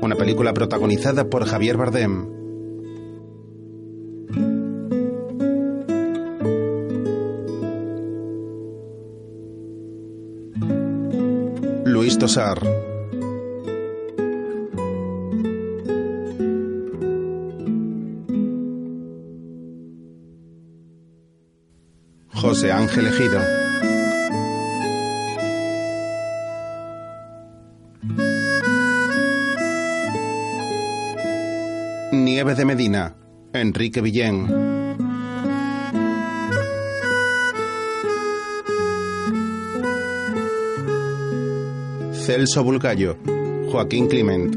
una película protagonizada por Javier Bardem. Luis Tosar. José Ángel Ejido. Nieve de Medina. Enrique Villén. Celso Bulgallo. Joaquín Clement.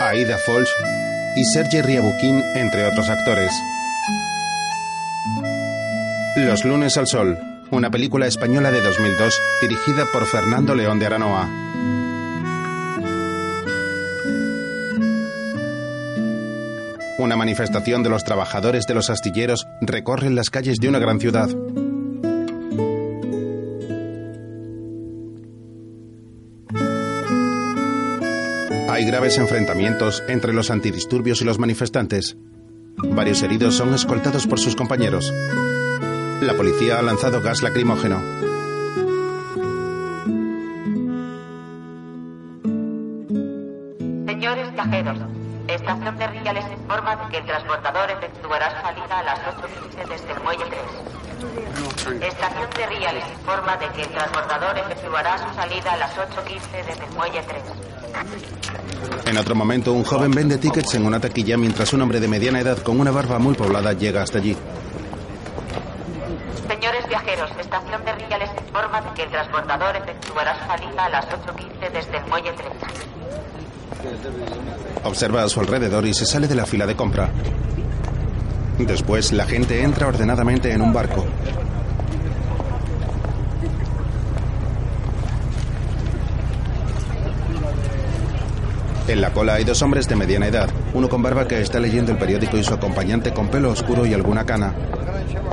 Aida Folch y Sergi Riabuquín, entre otros actores. Los lunes al sol, una película española de 2002 dirigida por Fernando León de Aranoa. Una manifestación de los trabajadores de los astilleros recorre las calles de una gran ciudad. Hay graves enfrentamientos entre los antidisturbios y los manifestantes. Varios heridos son escoltados por sus compañeros. La policía ha lanzado gas lacrimógeno. Que el transportador efectuará salida a las 8.15 desde el muelle 3. Estación de Ría les informa de que el transportador efectuará su salida a las 8.15 desde el muelle 3. En otro momento, un joven vende tickets en una taquilla mientras un hombre de mediana edad con una barba muy poblada llega hasta allí. Señores viajeros, Estación de Ría les informa de que el transportador efectuará su salida a las 8.15 desde el muelle 3. Observa a su alrededor y se sale de la fila de compra. Después, la gente entra ordenadamente en un barco. En la cola hay dos hombres de mediana edad, uno con barba que está leyendo el periódico y su acompañante con pelo oscuro y alguna cana.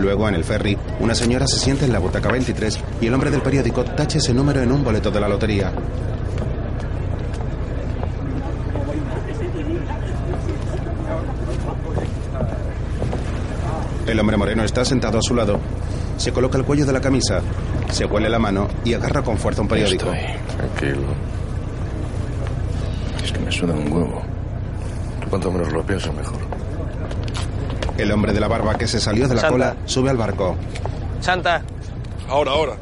Luego, en el ferry, una señora se sienta en la butaca 23 y el hombre del periódico tacha ese número en un boleto de la lotería. El hombre moreno está sentado a su lado. Se coloca el cuello de la camisa, se huele la mano y agarra con fuerza un periódico. Estoy tranquilo. Es que me suena un huevo. Cuanto menos lo pienso, mejor. El hombre de la barba que se salió de la Santa. cola sube al barco. Santa, Ahora, ahora.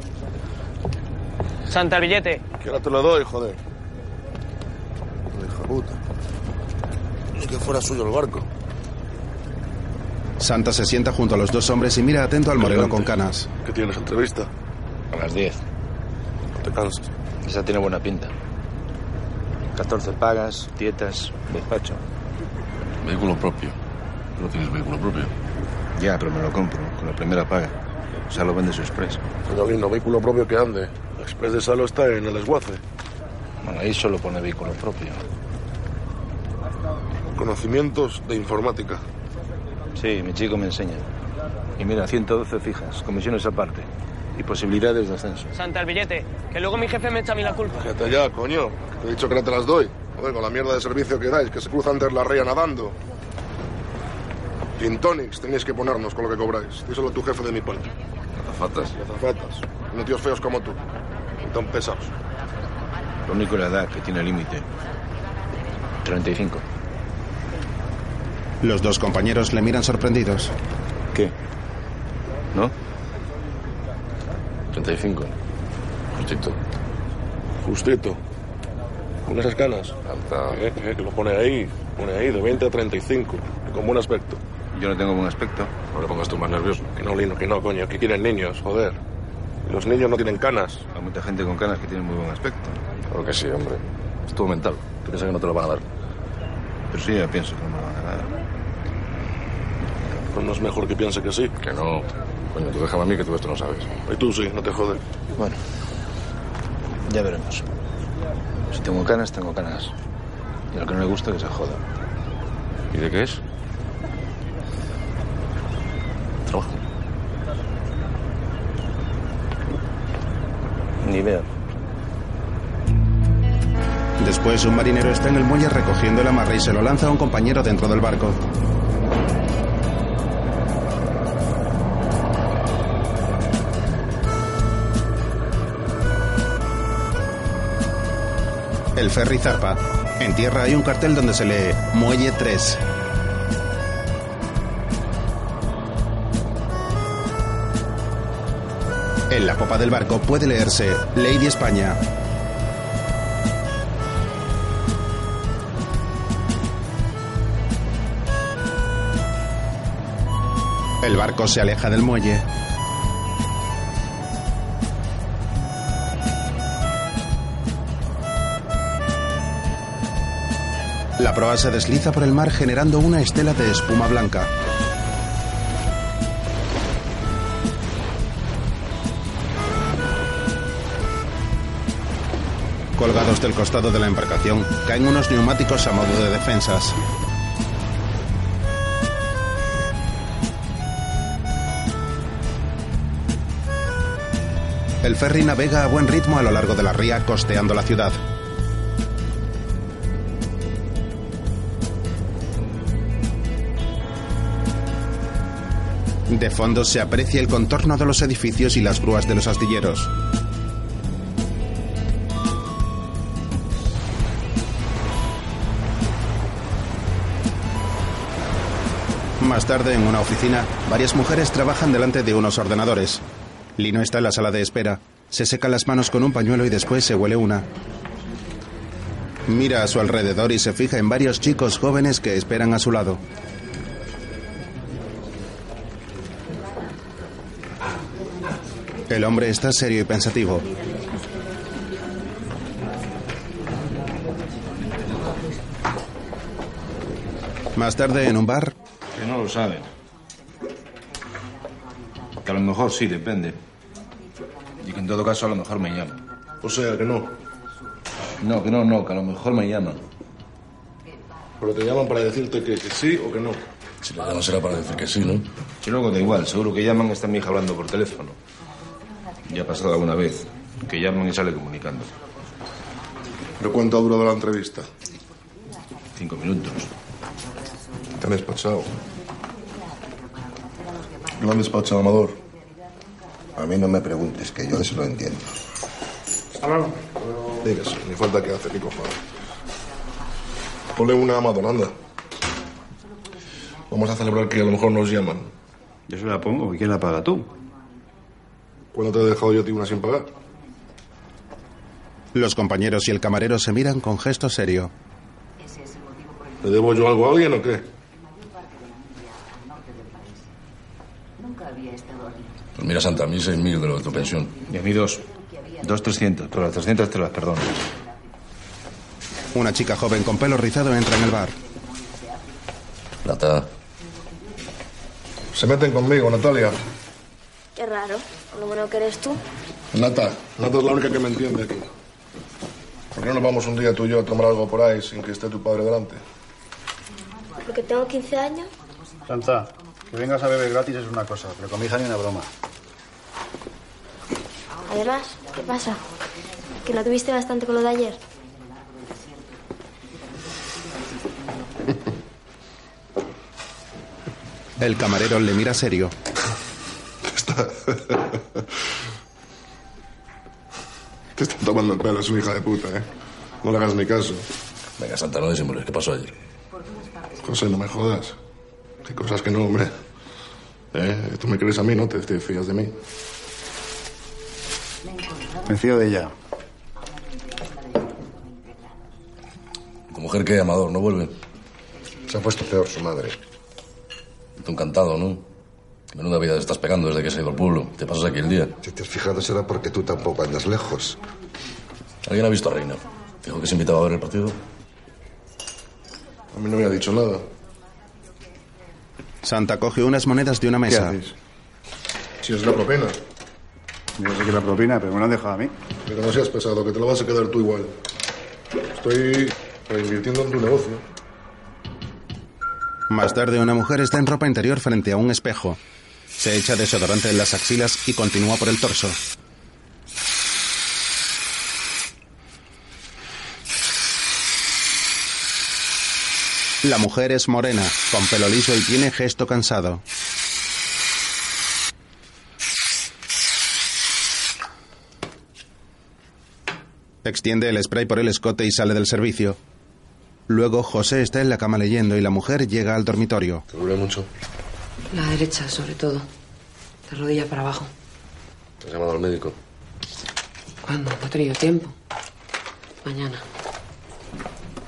Santa, el billete. Que ahora te lo doy, joder. Hija puta. Ni que fuera suyo el barco. Santa se sienta junto a los dos hombres y mira atento al moreno con canas. ¿Qué tienes entrevista? A las 10. No te canses. Esa tiene buena pinta. 14 pagas, dietas, despacho. Vehículo propio. ¿No tienes vehículo propio? Ya, pero me lo compro con la primera paga. O sea, lo vende su express. Señorino, vehículo propio que ande. El Express de Salo está en el esguace. Bueno, ahí solo pone vehículo propio. Conocimientos de informática. Sí, mi chico me enseña. Y mira, 112 fijas, comisiones aparte. Y posibilidades de ascenso. Santa, el billete. Que luego mi jefe me echa a mí la culpa. Fíjate ya, coño. que Te he dicho que no te las doy. Joder, con la mierda de servicio que dais, que se cruzan de la ría nadando. Gin tonics tenéis que ponernos con lo que cobráis. Díselo a tu jefe de mi parte. Azafatas. Y azafatas. No tíos feos como tú. Y tan pesados. Lo único la edad que tiene límite. 35. Los dos compañeros le miran sorprendidos. ¿Qué? ¿No? 35. Justito. Justito. Con esas canas. Eh, eh, que lo pone ahí. Pone ahí, de 20 a 35. Y con buen aspecto. Yo no tengo buen aspecto. No le pongas tú más nervioso. Que no, Lino, que no, coño. Que quieren niños, joder. Los niños no tienen canas. Hay mucha gente con canas que tiene muy buen aspecto. Claro que sí, hombre. Es todo mental. Tú piensas que no te lo van a dar. Pero sí, ya pienso que no me lo van a dar. Pero no es mejor que piense que sí. Que no. Coño, tú déjame a mí que tú esto no sabes. Y tú sí, no te jodes. Bueno, ya veremos. Si tengo canas, tengo canas. Y lo que no le gusta, que se joda. ¿Y de qué es? Trabajo. Ni idea. Después, un marinero está en el muelle recogiendo el amarre y se lo lanza a un compañero dentro del barco. El ferry zarpa. En tierra hay un cartel donde se lee Muelle 3. En la popa del barco puede leerse Lady España. El barco se aleja del muelle. La proa se desliza por el mar generando una estela de espuma blanca. Colgados del costado de la embarcación caen unos neumáticos a modo de defensas. El ferry navega a buen ritmo a lo largo de la ría costeando la ciudad. De fondo se aprecia el contorno de los edificios y las grúas de los astilleros. Más tarde, en una oficina, varias mujeres trabajan delante de unos ordenadores. Lino está en la sala de espera. Se seca las manos con un pañuelo y después se huele una. Mira a su alrededor y se fija en varios chicos jóvenes que esperan a su lado. El hombre está serio y pensativo. Más tarde, en un bar, Que no lo saben. Que a lo mejor sí, depende. Y que en todo caso a lo mejor me llaman. O sea, que no. No, que no, no, que a lo mejor me llaman. Pero te llaman para decirte que, que sí o que no. Si le llaman será para decir que sí, ¿no? Si luego da igual, seguro que llaman está mi hija hablando por teléfono. Ya ha pasado alguna vez. Que llaman y sale comunicando. ¿Pero cuánto ha durado la entrevista? Cinco minutos. Te han despachado. Lo han despachado, Amador. A mí no me preguntes, que yo eso lo entiendo. Dígase, ni falta que hace, ni cojones. Ponle una a Amador, anda. Vamos a celebrar que a lo mejor nos llaman. Yo se la pongo. ¿Y quién la paga tú? ¿Cuándo te he dejado yo a ti una sin pagar? los compañeros y el camarero se miran con gesto serio. ¿Le debo yo algo a alguien o qué? Pues mira, Santa, a mí seis mil de lo de tu pensión. Y a mí dos. Dos trescientos, pero las trescientas te las perdono. Una chica joven con pelo rizado entra en el bar. Nata, Se meten conmigo, Natalia. Qué raro. Lo bueno que eres tú. Nata. Nata es la única que me entiende aquí. ¿Por qué no nos vamos un día tú y yo a tomar algo por ahí sin que esté tu padre delante? Porque tengo 15 años. Santa, que vengas a beber gratis es una cosa, pero con mi hija ni una broma. Además, ¿qué pasa? ¿Que no tuviste bastante con lo de ayer? El camarero le mira serio. Te están tomando el pelo, es una hija de puta, ¿eh? No le hagas ni caso. venga, Santa, no disimules. ¿Qué pasó ayer? José, no me jodas. Hay cosas que no, hombre. ¿Eh? Tú me crees a mí, ¿no? Te, te fías de mí. Me fío de ella. ¿Tu mujer qué, Amador? ¿No vuelve? Se ha puesto peor su madre. Tú encantado, ¿no? Menuda vida te estás pegando desde que se ha ido al pueblo. Te pasas aquí el día. Si te has fijado será porque tú tampoco andas lejos. ¿Alguien ha visto a Reina? Dijo que se invitaba a ver el partido. A mí no me ha dicho nada. Santa coge unas monedas de una ¿Qué mesa. haces? Si es la propina. Yo sé que la propina, pero me lo han dejado a mí. Pero no seas pesado, que te lo vas a quedar tú igual. Estoy reinvirtiendo en tu negocio. Más tarde, una mujer está en ropa interior frente a un espejo. Se echa desodorante en las axilas y continúa por el torso. La mujer es morena, con pelo liso y tiene gesto cansado. Extiende el spray por el escote y sale del servicio. Luego José está en la cama leyendo y la mujer llega al dormitorio. ¿Te duele mucho? La derecha, sobre todo. De rodilla para abajo. ¿Te has llamado al médico? ¿Cuándo? No he tenido tiempo. Mañana.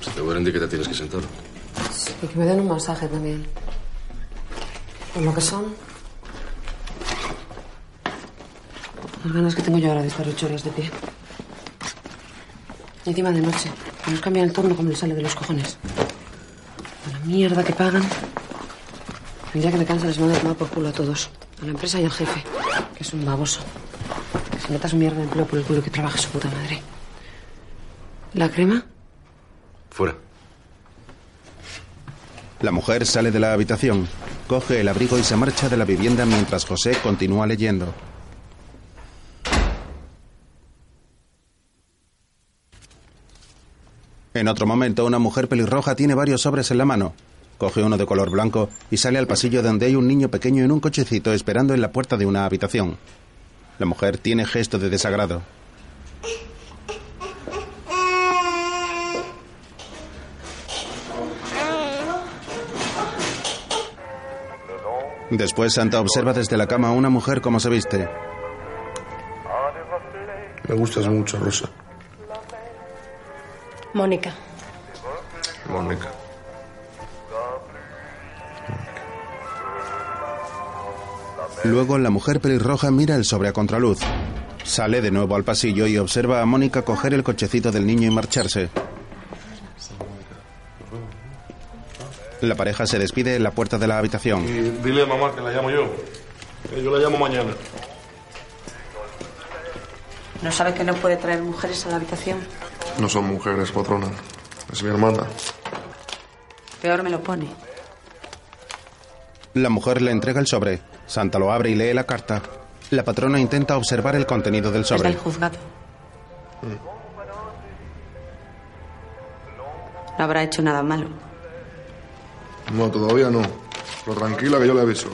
Si te duelen, di que te tienes que sentar. Y que me den un masaje también. Por lo que son. Las ganas que tengo yo ahora de estar ocho horas de pie. Y encima de noche. Que nos cambian el turno como les sale de los cojones. Con la mierda que pagan. Día que me cansa les mando a tomar por culo a todos. A la empresa y al jefe. Que es un baboso. Que se meta su mierda de empleo por el culo que trabaja su puta madre. ¿La crema? Fuera. La mujer sale de la habitación, coge el abrigo y se marcha de la vivienda mientras José continúa leyendo. En otro momento, una mujer pelirroja tiene varios sobres en la mano. Coge uno de color blanco y sale al pasillo donde hay un niño pequeño en un cochecito esperando en la puerta de una habitación. La mujer tiene gesto de desagrado. Después Santa observa desde la cama a una mujer cómo se viste. Me gustas mucho, Rosa. Mónica. Mónica. Luego la mujer pelirroja mira el sobre a contraluz. Sale de nuevo al pasillo y observa a Mónica coger el cochecito del niño y marcharse. La pareja se despide en la puerta de la habitación. Y dile a mamá que la llamo yo. Que yo la llamo mañana. ¿No sabe que no puede traer mujeres a la habitación? No son mujeres, patrona. Es mi hermana. Peor me lo pone. La mujer le entrega el sobre. Santa lo abre y lee la carta. La patrona intenta observar el contenido del Es sobre. del juzgado. No habrá hecho nada malo. No, todavía no. Pero tranquila que yo le aviso.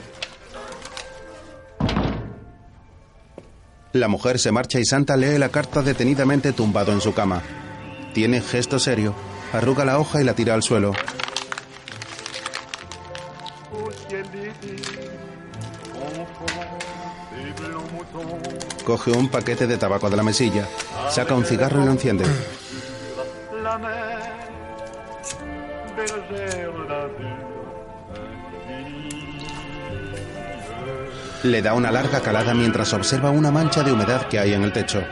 La mujer se marcha y Santa lee la carta detenidamente tumbado en su cama. Tiene gesto serio. Arruga la hoja y la tira al suelo. Coge un paquete de tabaco de la mesilla. Saca un cigarro y lo enciende. Le da una larga calada mientras observa una mancha de humedad que hay en el techo.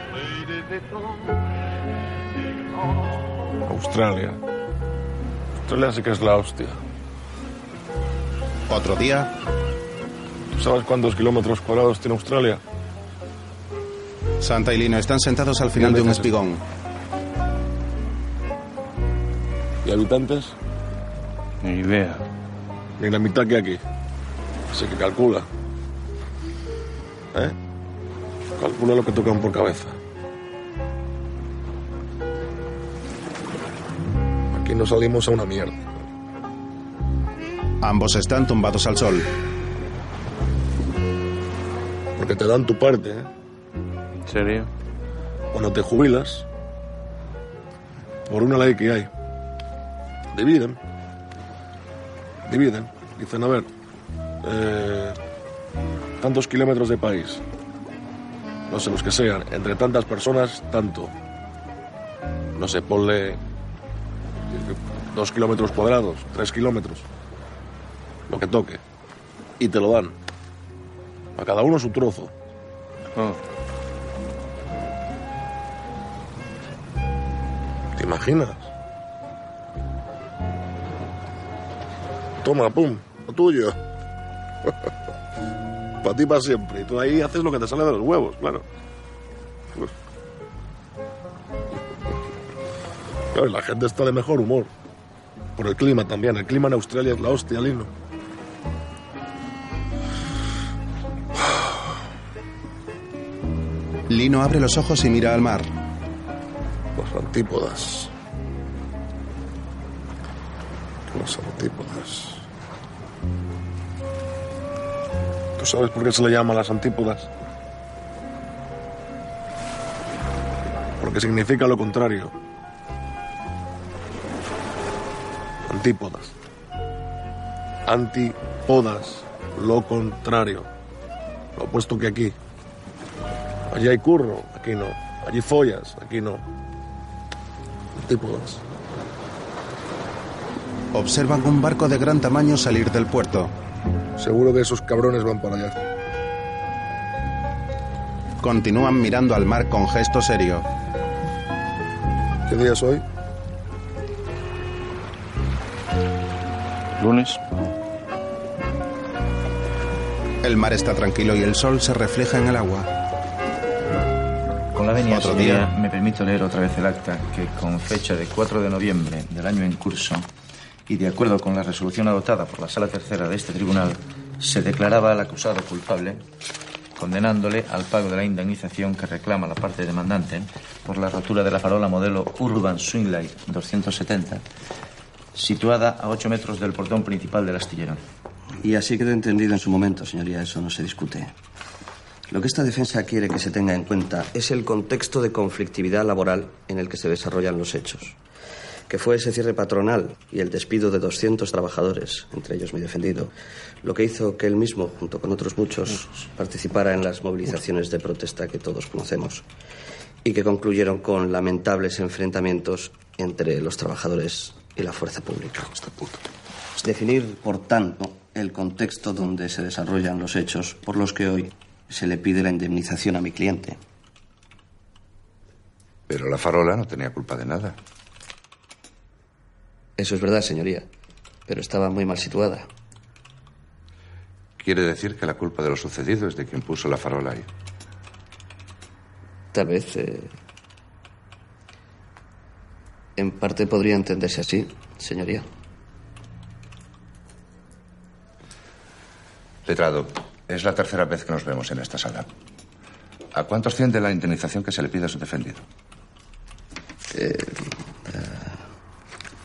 Australia. Australia sí que es la hostia. Otro día, ¿Tú sabes cuántos kilómetros cuadrados tiene Australia? Santa y Lino están sentados al final de un espigón. ¿Y habitantes? Ni idea. Ni la mitad que aquí. Así que calcula. ¿Eh? Calcula lo que tocan por cabeza. Aquí no salimos a una mierda. Ambos están tumbados al sol. Porque te dan tu parte, ¿eh? ¿En serio? Cuando te jubilas, por una ley que hay, dividen. Dividen. Dicen, a ver, eh, tantos kilómetros de país, no sé los que sean, entre tantas personas, tanto. No sé, ponle dos kilómetros cuadrados, tres kilómetros, lo que toque. Y te lo dan. A cada uno su trozo. Oh, ¿Te imaginas? Toma, pum, lo tuyo. para ti, para siempre. Y tú ahí haces lo que te sale de los huevos, claro. Claro, la gente está de mejor humor. Por el clima también. El clima en Australia es la hostia, Lino. Lino abre los ojos y mira al mar. Los antípodas. Las antípodas. ¿Tú sabes por qué se le llama las antípodas? Porque significa lo contrario. Antípodas. Antipodas. Lo contrario. Lo opuesto que aquí. Allí hay curro, aquí no. Allí follas, aquí no. Antípodas. Observan un barco de gran tamaño salir del puerto. Seguro que esos cabrones van para allá. Continúan mirando al mar con gesto serio. ¿Qué día es hoy? Lunes. El mar está tranquilo y el sol se refleja en el agua. Otro día. me permito leer otra vez el acta que, con fecha de 4 de noviembre del año en curso y de acuerdo con la resolución adoptada por la Sala Tercera de este tribunal, se declaraba al acusado culpable, condenándole al pago de la indemnización que reclama la parte demandante por la rotura de la farola modelo Urban Swinglight 270, situada a 8 metros del portón principal del astillero. Y así quedó entendido en su momento, señoría, eso no se discute. Lo que esta defensa quiere que se tenga en cuenta es el contexto de conflictividad laboral en el que se desarrollan los hechos. Que fue ese cierre patronal y el despido de 200 trabajadores, entre ellos mi defendido, lo que hizo que él mismo, junto con otros muchos, participara en las movilizaciones de protesta que todos conocemos y que concluyeron con lamentables enfrentamientos entre los trabajadores y la fuerza pública. Definir, por tanto, el contexto donde se desarrollan los hechos por los que hoy se le pide la indemnización a mi cliente. Pero la farola no tenía culpa de nada. Eso es verdad, señoría, pero estaba muy mal situada. Quiere decir que la culpa de lo sucedido es de quien puso la farola ahí. Tal vez. eh, en parte podría entenderse así, señoría. Letrado, es la tercera vez que nos vemos en esta sala. ¿A cuánto asciende la indemnización que se le pide a su defendido? Eh,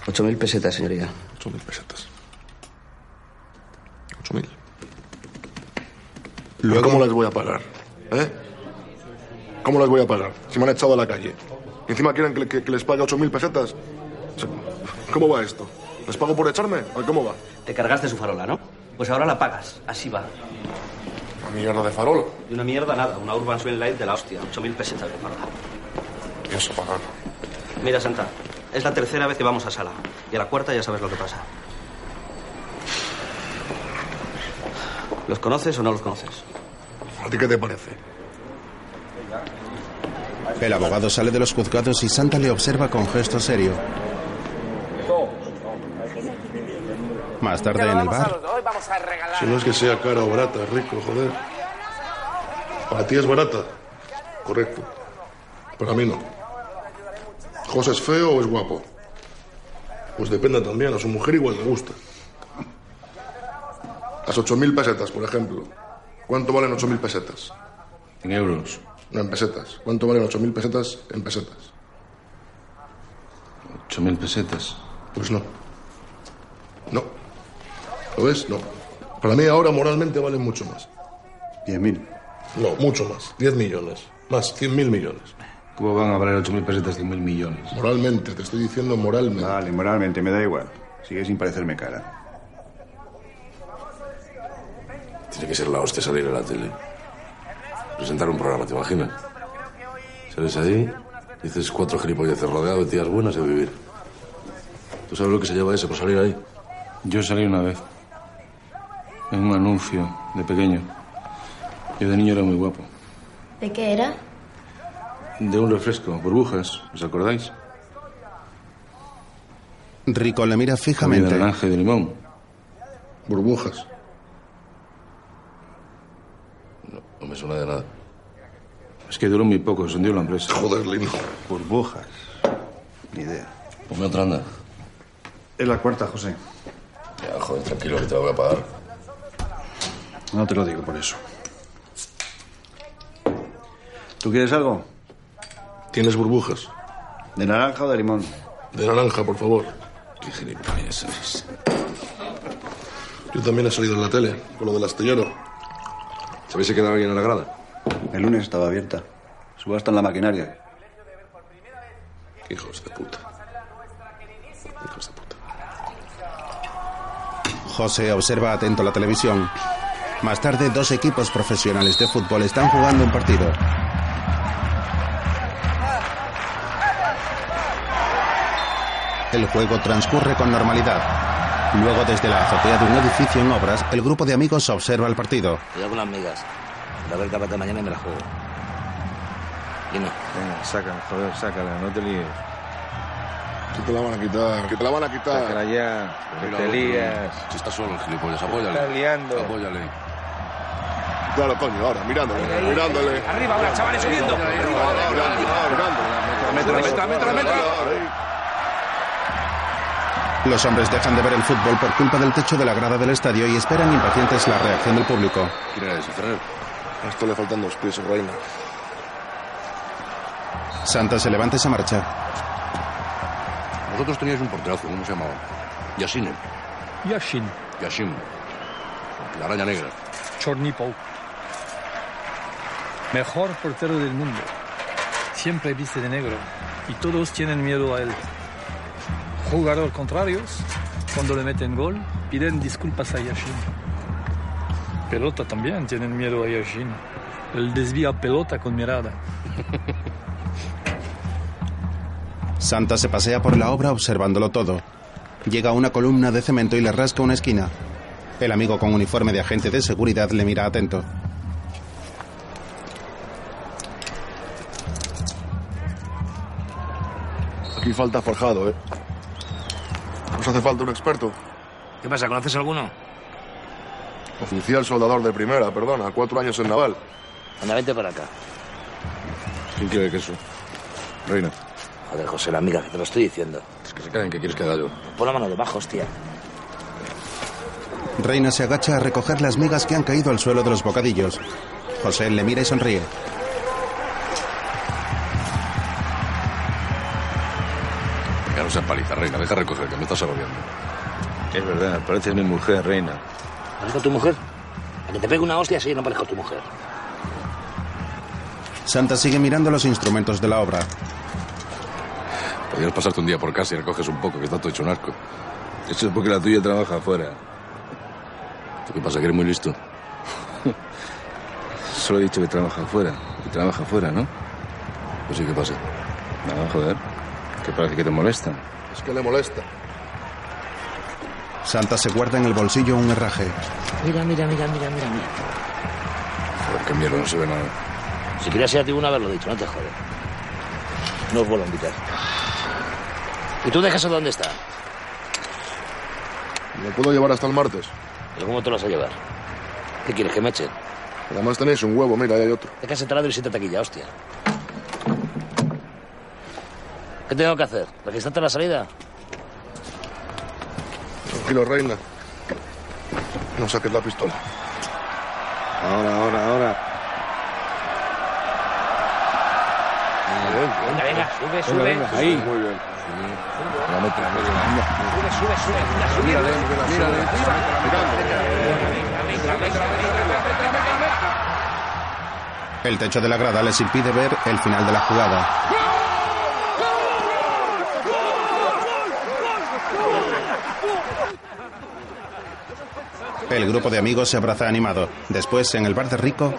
Ocho mil pesetas, señoría. Ocho mil pesetas. Ocho mil. Luego- ¿Cómo las voy a pagar? ¿Eh? ¿Cómo las voy a pagar? Si me han echado a la calle. Y encima quieren que, que- que les pague ocho mil pesetas. O sea, ¿Cómo va esto? ¿Les pago por echarme? ¿O ¿Cómo va? Te cargaste su farola, ¿no? Pues ahora la pagas. Así va. Mierda de farola. De una mierda nada. Una Urban Swing Light de la hostia. Ocho mil pesetas de farola. Pienso pagar. Mira, Santa. Es la tercera vez que vamos a sala. Y a la cuarta ya sabes lo que pasa. ¿Los conoces o no los conoces? ¿A ti qué te parece? El abogado sale de los juzgados y Santa le observa con gesto serio. Más tarde en el bar. Si no es que sea cara o barata, rico, joder. Para ti es barata. Correcto. Para mí no. ¿José es feo o es guapo? Pues depende también. A su mujer igual le gusta. Las ocho mil pesetas, por ejemplo. ¿Cuánto valen ocho mil pesetas? En euros. No, en pesetas. ¿Cuánto valen ocho mil pesetas en pesetas? Ocho mil pesetas. Pues no. No. ¿Lo ves? No. Para mí ahora moralmente valen mucho más. Diez mil. No, mucho más. Diez millones. Más, cien mil millones. ¿Cómo van a valer ocho mil pesetas cien mil millones? Moralmente, te estoy diciendo moralmente. Vale, moralmente, me da igual. Sigue sin parecerme cara. Tiene que ser la hostia salir en la tele. Presentar un programa, ¿te imaginas? Sales ahí, dices cuatro gilipolleces rodeado de tías buenas y a vivir. ¿Tú sabes lo que se lleva ese por salir ahí? Yo salí una vez. En un anuncio, de pequeño. Yo de niño era muy guapo. ¿De qué era? De un refresco, burbujas, ¿os acordáis? Rico le mira fijamente. De naranja y de limón. Burbujas. No, no me suena de nada. Es que duró muy poco, se hundió la empresa. Joder, Lino. Burbujas. Ni idea. Ponme otra anda. Es la cuarta, José. Ya, joder, tranquilo que te la voy a pagar. No te lo digo por eso. ¿Tú quieres algo? ¿Tienes burbujas? ¿De naranja o de limón? De naranja, por favor. Qué gilipollas. Yo también he salido en la tele, con lo del astillero. ¿Sabéis si quedaba alguien en la grada? El lunes estaba abierta. Subasta en la maquinaria. Qué hijos de puta. Hijos de puta. José observa atento la televisión. Más tarde, dos equipos profesionales de fútbol están jugando un partido. El juego transcurre con normalidad. Luego, desde la azotea de un edificio en obras, el grupo de amigos observa el partido. Cuidado con las migas. La ver capaz mañana y me la juego. Y no. Venga, sácala, joder, sácala, no te líes. Que te la van a quitar, que te la van a quitar. Sácala ya, te lías. Si está solo el gilipollas, apóyale. Está liando. Apóyale. Claro, coño, ahora, mirándole, mirándole. Arriba ahora, chavales, subiendo. Los hombres dejan de ver el fútbol por culpa del techo de la grada del estadio y esperan impacientes la reacción del público. ¿Quién era ese, Ferrer? A esto le faltan dos pies, reina. Santa se levanta y se marcha. Vosotros teníais un porterazo, ¿cómo se llamaba? Yasine. Yashin, Yashim. La araña negra. Chornipol. Mejor portero del mundo. Siempre viste de negro. Y todos tienen miedo a él. Jugador contrarios, cuando le meten gol, piden disculpas a Yashin. Pelota también tienen miedo a Yashin. Él desvía pelota con mirada. Santa se pasea por la obra observándolo todo. Llega a una columna de cemento y le rasca una esquina. El amigo con uniforme de agente de seguridad le mira atento. Aquí falta forjado, ¿eh? Nos hace falta un experto. ¿Qué pasa? ¿Conoces alguno? Oficial soldador de primera, perdona, cuatro años en naval. Anda, vente para acá. ¿Quién quiere queso? Reina. Joder, José, la amiga, que te lo estoy diciendo. Es que se caen, ¿qué quieres que haga yo? Pon la mano debajo, hostia. Reina se agacha a recoger las migas que han caído al suelo de los bocadillos. José le mira y sonríe. No seas paliza, reina. Deja recoger, que me estás agobiando. Es verdad, pareces mi mujer, reina. ¿Parezco tu mujer? A que te pegue una hostia, sí, no parezco tu mujer. Santa sigue mirando los instrumentos de la obra. Podrías pasarte un día por casa y recoges un poco, que está todo hecho un asco. Eso es porque la tuya trabaja afuera. ¿Tú qué pasa, que eres muy listo? Solo he dicho que trabaja afuera. Y trabaja afuera, ¿no? Pues sí, ¿qué pasa? No, joder. Que parece que te molesta. Es que le molesta. Santa se guarda en el bolsillo un herraje. Mira, mira, mira, mira, mira, mira. Joder, qué mierda, no se ve nada. Si querías ir a ti una vez lo dicho, no te jodes. No os vuelvo a invitar. ¿Y tú dejas dónde está? ¿Me puedo llevar hasta el martes? ¿Pero cómo te lo vas a llevar? ¿Qué quieres, que me echen? Además tenéis un huevo, mira, ahí hay otro. Deja ese taladro y siéntate aquí ya, hostia. ¿Qué tengo que hacer? ¿Registrarte la salida? Tranquilo, reina. No saques la pistola. Ahora, ahora, ahora. Venga, venga, sube, sube. venga, ahí. Muy bien. La mete, la mete. Sube, sube, sube. Venga, sube. Mírale, mírale, El techo de la grada les impide ver el final de la jugada. El grupo de amigos se abraza animado. Después, en el bar de Rico,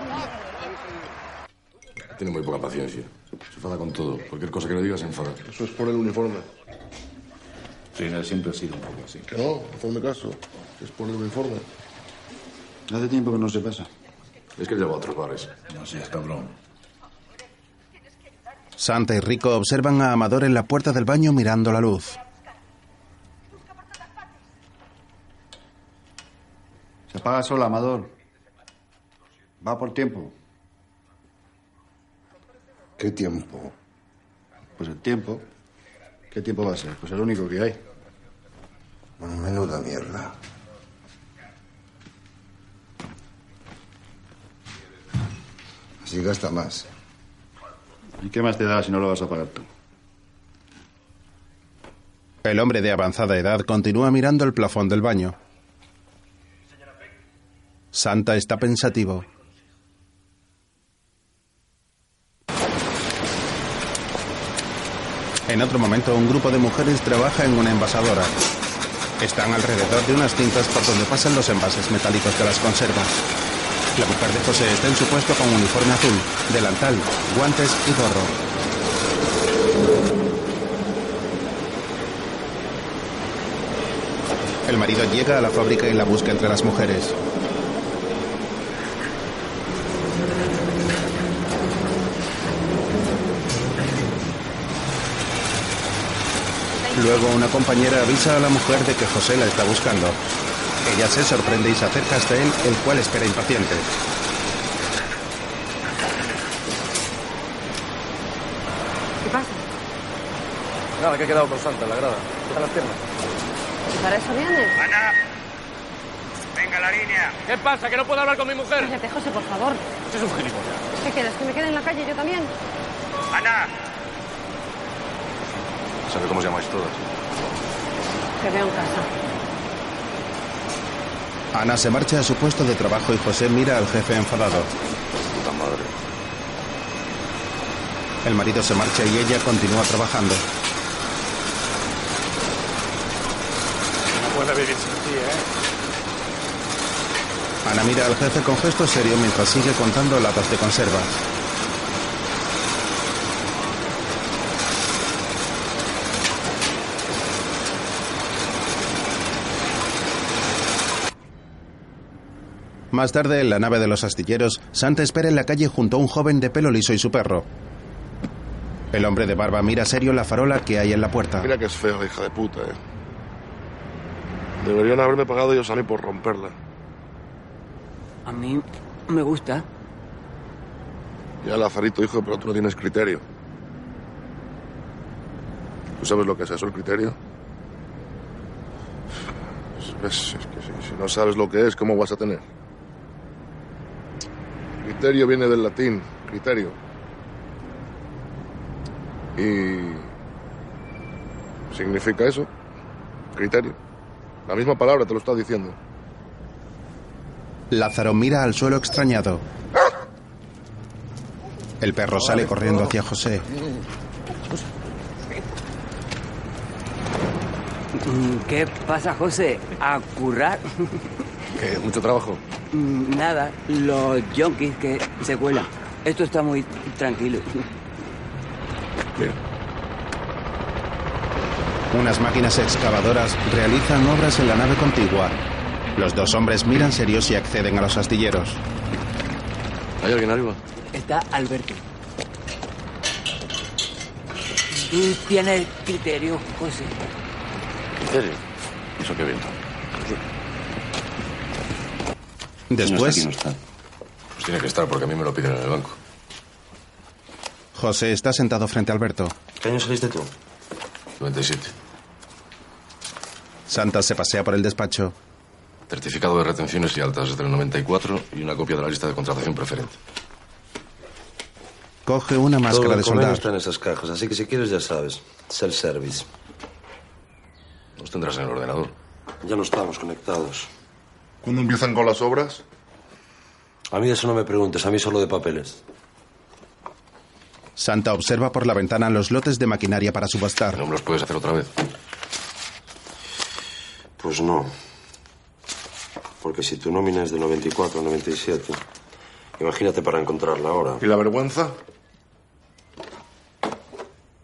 Tiene muy poca paciencia. Se enfada con todo. Cualquier cosa que le digas se enfada. Eso es por el uniforme. Reina siempre ha sido un poco así. Que no, hazme caso. Es por el uniforme. Hace tiempo que no se pasa. Es que lleva a otros bares. No seas cabrón. Santa y Rico observan a Amador en la puerta del baño mirando la luz. Se apaga sola, Amador. Va por tiempo. ¿Qué tiempo? Pues el tiempo. ¿Qué tiempo va a ser? Pues el único que hay. Menuda mierda. Así gasta más. ¿Y qué más te da si no lo vas a pagar tú? El hombre de avanzada edad continúa mirando el plafón del baño. Santa está pensativo. En otro momento, un grupo de mujeres trabaja en una envasadora. Están alrededor de unas cintas por donde pasan los envases metálicos de las conservas. La mujer de José está en su puesto con uniforme azul, delantal, guantes y gorro. El marido llega a la fábrica y la busca entre las mujeres. Luego una compañera avisa a la mujer de que José la está buscando. Ella se sorprende y se acerca hasta él, el cual espera impaciente. ¿Qué pasa? Nada, que he quedado con Santa en la grada. ¿Qué tal las piernas? ¿Y para eso vienes? ¡Ana! ¡Venga, la línea! ¿Qué pasa? ¿Que no puedo hablar con mi mujer? Cállate, José, por favor. Este es un gilipollas. ¿Qué quieres? ¿Que me quede en la calle yo también? ¡Ana! ¿Sabe cómo os llamáis veo en casa. Ana se marcha a su puesto de trabajo y José mira al jefe enfadado. Puta madre. El marido se marcha y ella continúa trabajando. No puede vivir sin ti, ¿eh? Ana mira al jefe con gesto serio mientras sigue contando latas de conservas. Más tarde, en la nave de los astilleros, Santa espera en la calle junto a un joven de pelo liso y su perro. El hombre de barba mira serio la farola que hay en la puerta. Mira que es feo, hija de puta, eh. Deberían haberme pagado ellos a mí por romperla. A mí me gusta. Ya, Lazarito, hijo, pero tú no tienes criterio. ¿Tú sabes lo que es eso, el criterio? Es, es que si, si no sabes lo que es, ¿cómo vas a tener? Criterio viene del latín, criterio. Y significa eso, criterio. La misma palabra te lo está diciendo. Lázaro mira al suelo extrañado. El perro sale corriendo hacia José. ¿Qué pasa, José? ¿A currar? ¿Qué? ¿Mucho trabajo? Mm, Nada, los yonkis que se cuelan. Esto está muy tranquilo. Mira. Unas máquinas excavadoras realizan obras en la nave contigua. Los dos hombres miran serios y acceden a los astilleros. ¿Hay alguien arriba? Está Alberto. Tú tienes criterio, José. ¿Criterio? Eso qué viento. Después, Pues tiene que estar porque a mí me lo piden en el banco. José está sentado frente a Alberto. ¿Qué año saliste tú? 97. Santa se pasea por el despacho. Certificado de retenciones y altas desde el 94 y una copia de la lista de contratación preferente. Coge una máscara Todo de soldado. está en esas cajas, así que si quieres ya sabes. Self-service. Los tendrás en el ordenador. Ya no estamos conectados. ¿Cuándo empiezan con las obras? A mí eso no me preguntes, a mí solo de papeles. Santa observa por la ventana los lotes de maquinaria para subastar. ¿No me los puedes hacer otra vez? Pues no. Porque si tu nómina es de 94 a 97, imagínate para encontrarla ahora. ¿Y la vergüenza? ¿La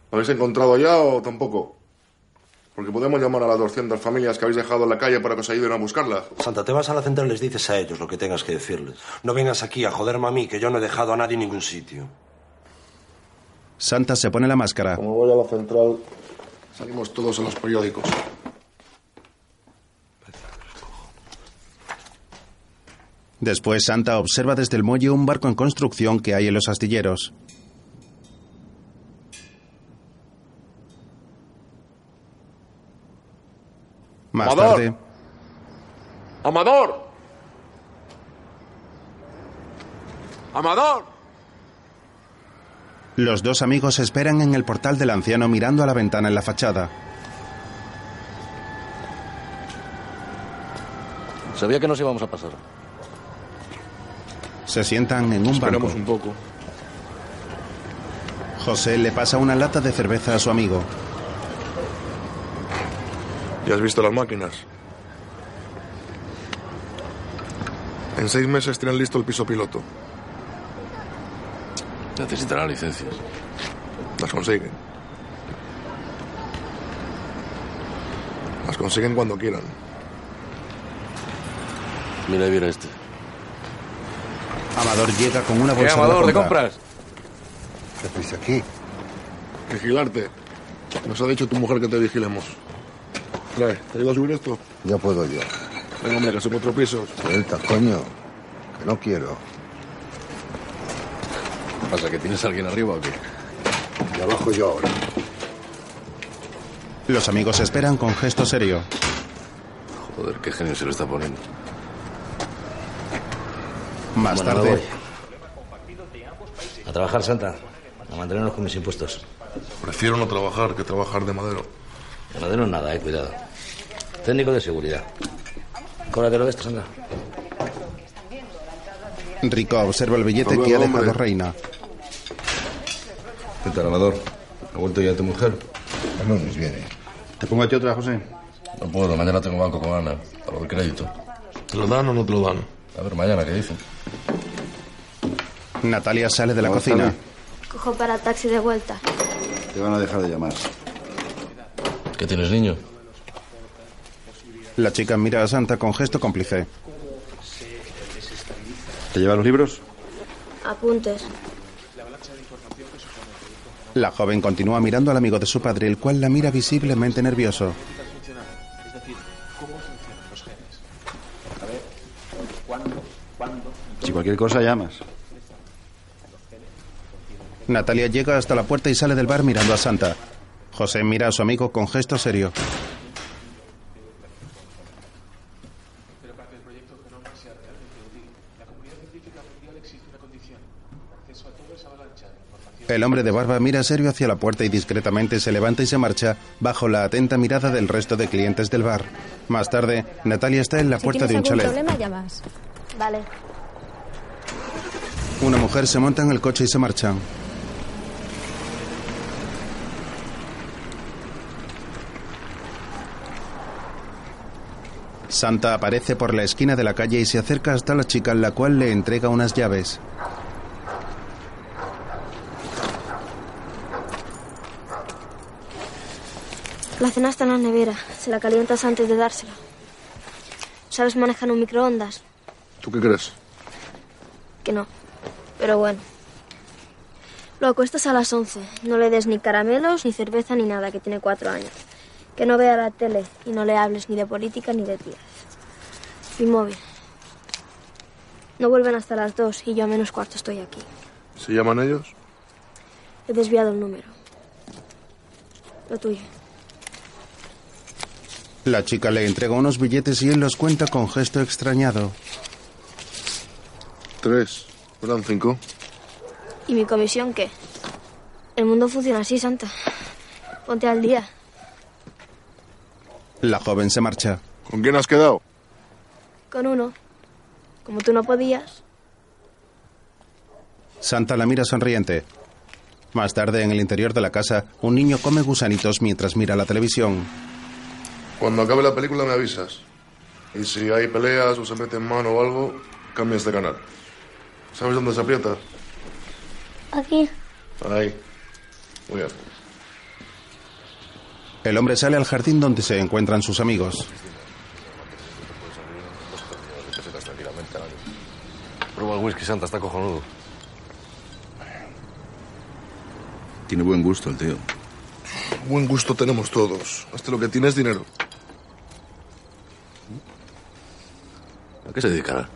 habéis encontrado ya o tampoco? Porque podemos llamar a las 200 familias que habéis dejado en la calle para que os ayuden a buscarla. Santa, te vas a la central y les dices a ellos lo que tengas que decirles. No vengas aquí a joderme a mí, que yo no he dejado a nadie en ningún sitio. Santa se pone la máscara. Como voy a la central, salimos todos en los periódicos. Después Santa observa desde el muelle un barco en construcción que hay en los astilleros. Más Amador. tarde. Amador. Amador. Los dos amigos esperan en el portal del anciano mirando a la ventana en la fachada. Sabía que nos íbamos a pasar. Se sientan en un Esperamos banco. un poco. José le pasa una lata de cerveza a su amigo. ¿Ya has visto las máquinas? En seis meses tienen listo el piso piloto. Necesitarán licencias. Las consiguen. Las consiguen cuando quieran. Mira, mira este. Amador llega con una ¿Qué, bolsa Amador, de de compra. compras? ¿Qué hacéis aquí? Vigilarte. Nos ha dicho tu mujer que te vigilemos. Trae, ¿te ayudo a subir esto? Ya puedo yo. Venga, hombre, que son cuatro pisos. Suelta, coño. Que no quiero. ¿Qué pasa? ¿Que tienes a alguien arriba o qué? Y abajo yo ahora. Los amigos esperan con gesto serio. Joder, qué genio se lo está poniendo. Más Bueno, tarde. A trabajar, Santa. A mantenernos con mis impuestos. Prefiero no trabajar que trabajar de madero. De madero nada, eh, cuidado. Técnico de seguridad. Cóbratelo de esto, Santa. Rico observa el billete que ha luego, dejado hombre. Reina. ¿Qué tal, Amador? ¿Ha vuelto ya tu mujer? No nos viene. ¿Te pongo a ti otra, José? No puedo, mañana tengo banco con Ana. Para el crédito. ¿Te lo dan o no te lo dan? A ver, mañana, ¿qué dicen? Natalia sale de la cocina. Cojo para taxi de vuelta. Te van a dejar de llamar. ¿Qué tienes, niño? La chica mira a Santa con gesto cómplice. ¿Te lleva los libros? Apuntes. La joven continúa mirando al amigo de su padre, el cual la mira visiblemente nervioso. Si cualquier cosa llamas. Natalia llega hasta la puerta y sale del bar mirando a Santa. José mira a su amigo con gesto serio. Pero para que el proyecto Genoma sea realmente útil, la comunidad científica mundial exige una condición. Acceso a toda esa avalancha de información. El hombre de barba mira serio hacia la puerta y discretamente se levanta y se marcha bajo la atenta mirada del resto de clientes del bar. Más tarde, Natalia está en la Si puerta de un chalet. problema, llamas. Vale. Una mujer se monta en el coche y se marchan. Santa aparece por la esquina de la calle y se acerca hasta la chica, la cual le entrega unas llaves. La cena está en la nevera. Se la calientas antes de dársela. ¿Sabes manejar un microondas? ¿Tú qué crees? Que no. Pero bueno. Lo acuestas a las 11. No le des ni caramelos, ni cerveza, ni nada, que tiene cuatro años. Que no vea la tele y no le hables ni de política ni de tías. Mi móvil. No vuelven hasta las dos y yo a menos cuarto estoy aquí. ¿Se llaman ellos? He desviado el número. Lo tuyo. La chica le entrega unos billetes y él los cuenta con gesto extrañado. Tres. Eran cinco. ¿Y mi comisión qué? El mundo funciona así, Santa. Ponte al día. La joven se marcha. ¿Con quién has quedado? Con uno. Como tú no podías. Santa la mira sonriente. Más tarde, en el interior de la casa, un niño come gusanitos mientras mira la televisión. Cuando acabe la película me avisas. Y si hay peleas o se mete en mano o algo, cambias de canal. ¿Sabes dónde se aprieta? Aquí. Ahí. Muy bien. El hombre sale al jardín donde se encuentran sus amigos. Prueba el whisky, Santa, está cojonudo. Tiene buen gusto el tío. Buen gusto tenemos todos. Hasta lo que tienes dinero. ¿A qué se dedicará?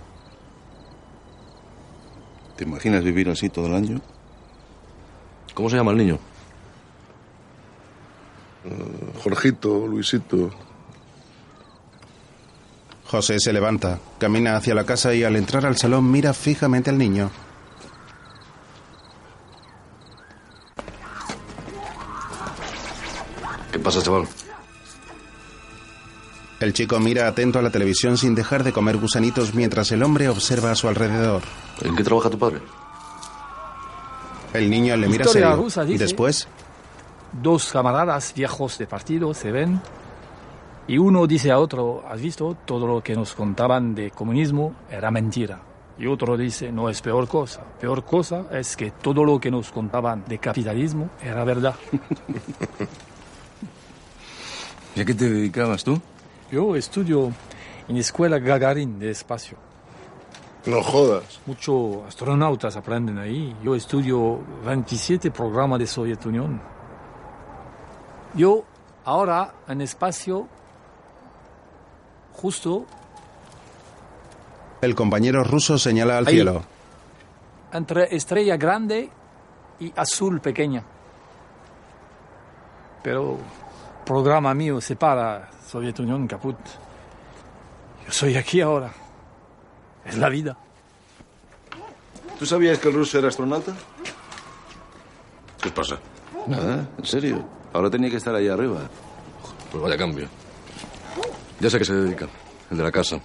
¿Te imaginas vivir así todo el año? ¿Cómo se llama el niño? Eh, Jorgito, Luisito. José se levanta, camina hacia la casa y al entrar al salón mira fijamente al niño. ¿Qué pasa, chaval? El chico mira atento a la televisión sin dejar de comer gusanitos mientras el hombre observa a su alrededor. ¿En qué trabaja tu padre? El niño le mira serio. rusa, y después, Dos camaradas viejos de partido se ven y uno dice a otro, ¿has visto? Todo lo que nos contaban de comunismo era mentira. Y otro dice, no es peor cosa. Peor cosa es que todo lo que nos contaban de capitalismo era verdad. ¿Y a qué te dedicabas tú? Yo estudio en la escuela Gagarin de espacio. No jodas. Muchos astronautas aprenden ahí. Yo estudio 27 programas de Soviet Unión. Yo ahora en espacio justo el compañero ruso señala al Ahí. cielo. entre estrella grande y azul pequeña. Pero programa mío separa Soviet Unión caput. Yo soy aquí ahora. Es la vida. ¿Tú sabías que el ruso era astronauta? ¿Qué pasa? Nada, en serio. Ahora tenía que estar allá arriba. Pues vaya cambio. Ya sé a qué se dedica. El de la casa.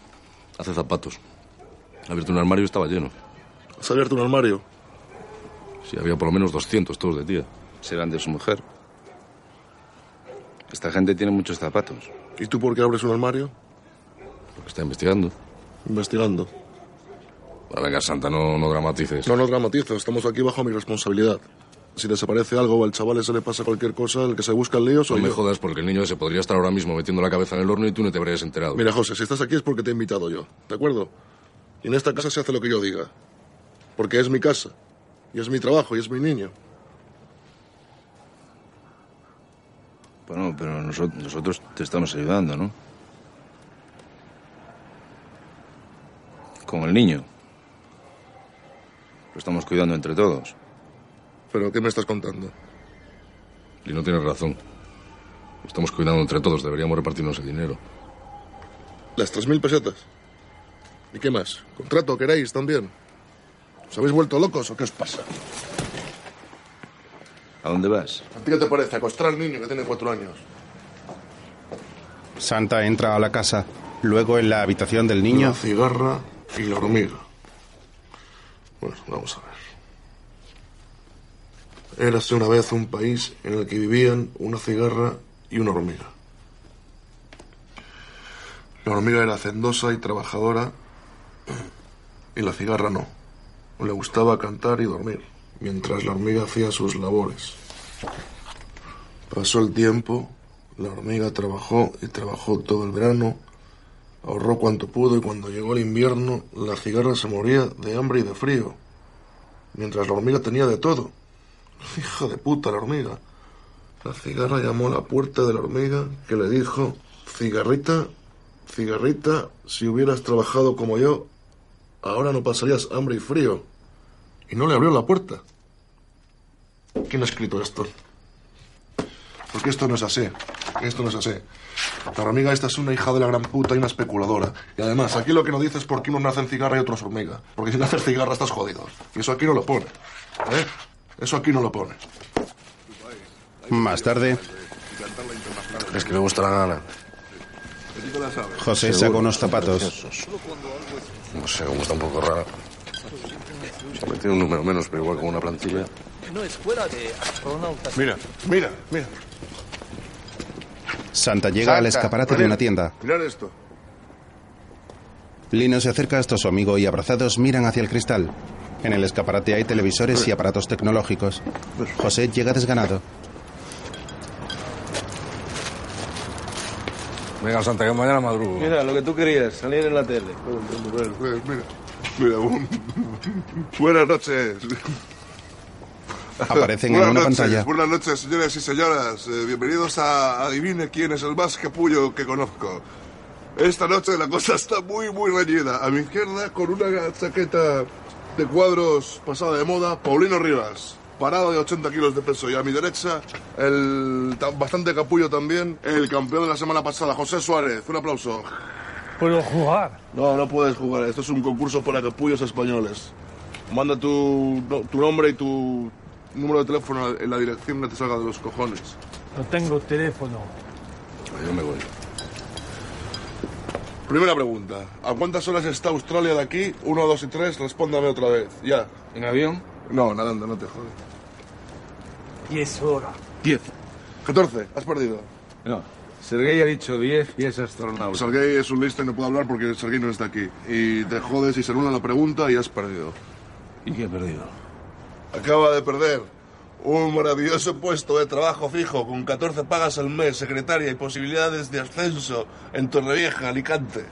Hace zapatos. Ha abierto un armario y estaba lleno. ¿Has abierto un armario? Sí, había por lo menos 200, todos de tía. Serán de su mujer. Esta gente tiene muchos zapatos. ¿Y tú por qué abres un armario? Porque está investigando. Investigando. Bueno, venga, Santa, no, no dramatices. No, no dramatizo. Estamos aquí bajo mi responsabilidad. Si desaparece algo o al chaval se le pasa cualquier cosa, el que se busca el lío No soy me yo. jodas porque el niño ese podría estar ahora mismo metiendo la cabeza en el horno y tú no te habrías enterado. Mira, José, si estás aquí es porque te he invitado yo, ¿de acuerdo? Y en esta casa se hace lo que yo diga. Porque es mi casa. Y es mi trabajo y es mi niño. Bueno, pero nosotros, nosotros te estamos ayudando, ¿no? Con el niño. Lo estamos cuidando entre todos. ¿Pero qué me estás contando? Y no tienes razón. Estamos cuidando entre todos, deberíamos repartirnos el dinero. Las tres mil pesetas. ¿Y qué más? ¿Contrato queréis también? ¿Os habéis vuelto locos o qué os pasa? ¿A dónde vas? ¿A ti qué te parece acostar al niño que tiene cuatro años? Santa entra a la casa. Luego en la habitación del niño. La cigarra y la hormiga. Bueno, vamos a ver. Érase una vez un país en el que vivían una cigarra y una hormiga. La hormiga era hacendosa y trabajadora y la cigarra no. Le gustaba cantar y dormir, mientras la hormiga hacía sus labores. Pasó el tiempo, la hormiga trabajó y trabajó todo el verano, ahorró cuanto pudo y cuando llegó el invierno, la cigarra se moría de hambre y de frío, mientras la hormiga tenía de todo. Hija de puta la hormiga. La cigarra llamó a la puerta de la hormiga que le dijo, cigarrita, cigarrita, si hubieras trabajado como yo, ahora no pasarías hambre y frío. Y no le abrió la puerta. ¿Quién ha escrito esto? Porque esto no es así. Esto no es así. La hormiga esta es una hija de la gran puta y una especuladora. Y además, aquí lo que nos dice es por qué unos nacen cigarra y otros hormiga. Porque si naces cigarra estás jodido. Y eso aquí no lo pone. ¿Eh? Eso aquí no lo pone. Más tarde, Es que me gusta la gana. José saca unos zapatos. No sé cómo está un poco rara. Me tiene un número menos, pero igual con una plantilla. No es fuera de. Mira, mira, mira. Santa llega al escaparate de una tienda. Mirad esto. Lino se acerca hasta su amigo y abrazados miran hacia el cristal. En el escaparate hay televisores y aparatos tecnológicos. José llega desganado. Venga, Santa, que mañana madrugo. Mira, lo que tú querías, salir en la tele. Mira, mira. bu- Buenas noches. Aparecen en Buenas una noches, pantalla. Buenas noches, señores y señoras. Eh, bienvenidos a Adivine quién es el más capullo que conozco. Esta noche la cosa está muy, muy reñida. A mi izquierda, con una chaqueta de cuadros pasada de moda, Paulino Rivas, parado de 80 kilos de peso. Y a mi derecha, el ta- bastante capullo también, el campeón de la semana pasada, José Suárez. Un aplauso. ¿Puedo jugar? No, no puedes jugar. Esto es un concurso para capullos españoles. Manda tu, no, tu nombre y tu número de teléfono en la dirección que te salga de los cojones. No tengo teléfono. Yo me voy. Primera pregunta. ¿A cuántas horas está Australia de aquí? Uno, dos y tres. Respóndame otra vez. Ya. ¿En avión? No, nadando, no te jodes. Diez horas. Diez. Catorce. Has perdido. No. Sergei ha dicho 10 y es astronauta. Sergei es un listo y no puedo hablar porque Sergei no está aquí. Y te jodes y se anula la pregunta y has perdido. ¿Y qué he perdido? Acaba de perder un maravilloso puesto de trabajo fijo con 14 pagas al mes, secretaria y posibilidades de ascenso en Torrevieja, Alicante.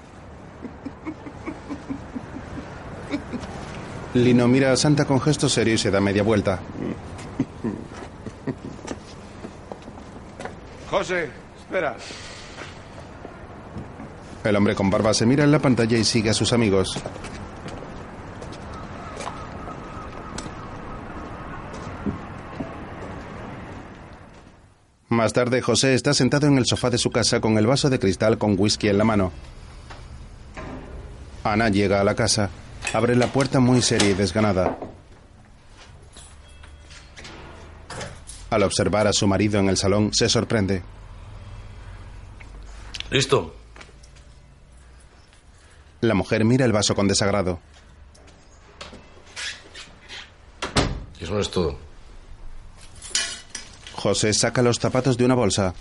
Lino mira a Santa con gesto serio y se da media vuelta. José, espera. El hombre con barba se mira en la pantalla y sigue a sus amigos. Más tarde, José está sentado en el sofá de su casa con el vaso de cristal con whisky en la mano. Ana llega a la casa. Abre la puerta muy seria y desganada. Al observar a su marido en el salón, se sorprende. ¿Listo? La mujer mira el vaso con desagrado. Eso no es todo. José saca los zapatos de una bolsa.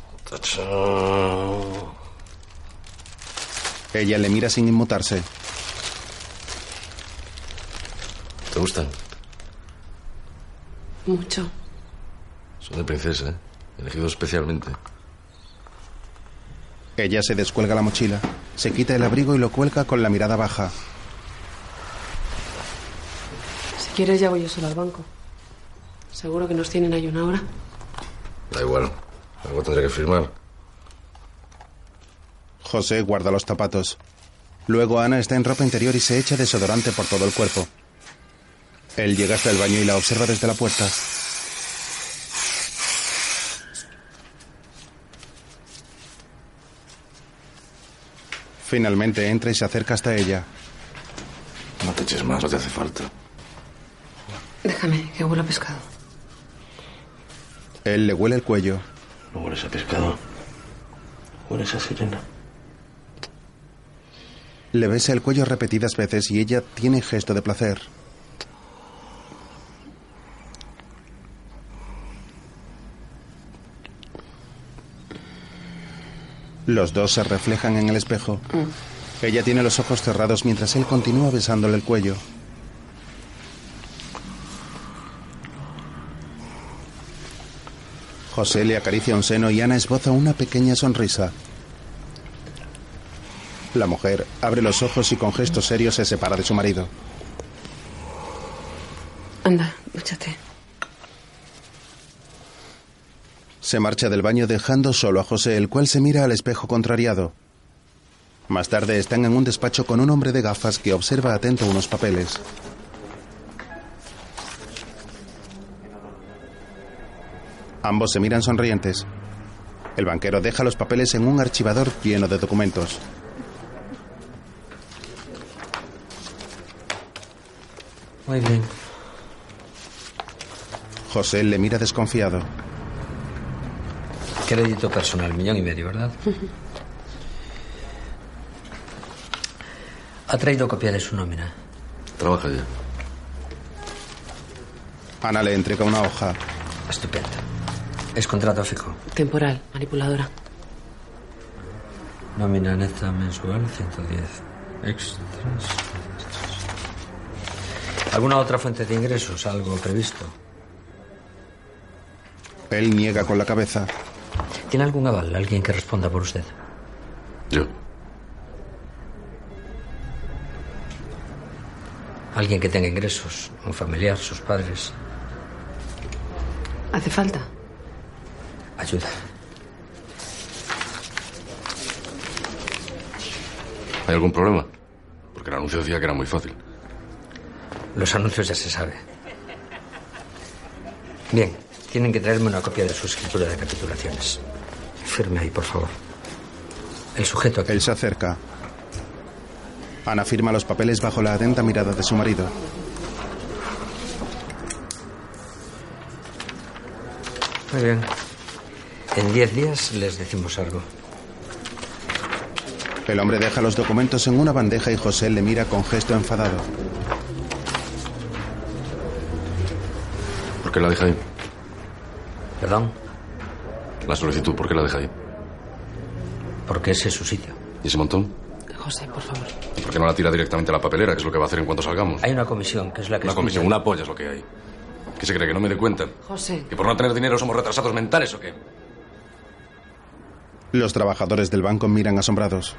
Ella le mira sin inmutarse. ¿Te gustan? Mucho. Son de princesa, ¿eh? Elegidos especialmente. Ella se descuelga la mochila, se quita el abrigo y lo cuelga con la mirada baja. Si quieres, ya voy yo sola al banco. Seguro que nos tienen ahí una hora. Da igual. Algo tendré que firmar. José guarda los zapatos. Luego Ana está en ropa interior y se echa desodorante por todo el cuerpo. Él llega hasta el baño y la observa desde la puerta. Finalmente entra y se acerca hasta ella. No te eches más, no te hace falta. Déjame, que huela a pescado. Él le huele el cuello. No hueles a pescado. Hueles a sirena. Le besa el cuello repetidas veces y ella tiene gesto de placer. Los dos se reflejan en el espejo. Ella tiene los ojos cerrados mientras él continúa besándole el cuello. José le acaricia un seno y Ana esboza una pequeña sonrisa. La mujer abre los ojos y con gesto serio se separa de su marido. Anda, dúchate. Se marcha del baño dejando solo a José, el cual se mira al espejo contrariado. Más tarde están en un despacho con un hombre de gafas que observa atento unos papeles. Ambos se miran sonrientes. El banquero deja los papeles en un archivador lleno de documentos. Muy bien. José le mira desconfiado. Crédito personal, millón y medio, ¿verdad? Ha traído copia de su nómina. Trabaja ya. Ana le entrega una hoja. Estupendo. Es contrato fijo. Temporal, manipuladora. Nómina neta mensual, 110. Extras. ¿Alguna otra fuente de ingresos? ¿Algo previsto? Él niega con la cabeza. ¿Tiene algún aval? ¿Alguien que responda por usted? Yo. ¿Alguien que tenga ingresos? ¿Un familiar? ¿Sus padres? ¿Hace falta? Ayuda. ¿Hay algún problema? Porque el anuncio decía que era muy fácil. Los anuncios ya se sabe. Bien, tienen que traerme una copia de su escritura de capitulaciones. Firme ahí, por favor. El sujeto aquí. Él se acerca. Ana firma los papeles bajo la atenta mirada de su marido. Muy bien. En diez días les decimos algo. El hombre deja los documentos en una bandeja y José le mira con gesto enfadado. ¿Por qué la deja ahí? ¿Perdón? La solicitud, ¿por qué la deja ahí? Porque ese es su sitio. ¿Y ese montón? José, por favor. ¿Y por qué no la tira directamente a la papelera, que es lo que va a hacer en cuanto salgamos? Hay una comisión que es la que Una comisión, una polla es lo que hay. ¿Qué se cree, que no me dé cuenta? José. ¿Que por no tener dinero somos retrasados mentales o qué? Los trabajadores del banco miran asombrados.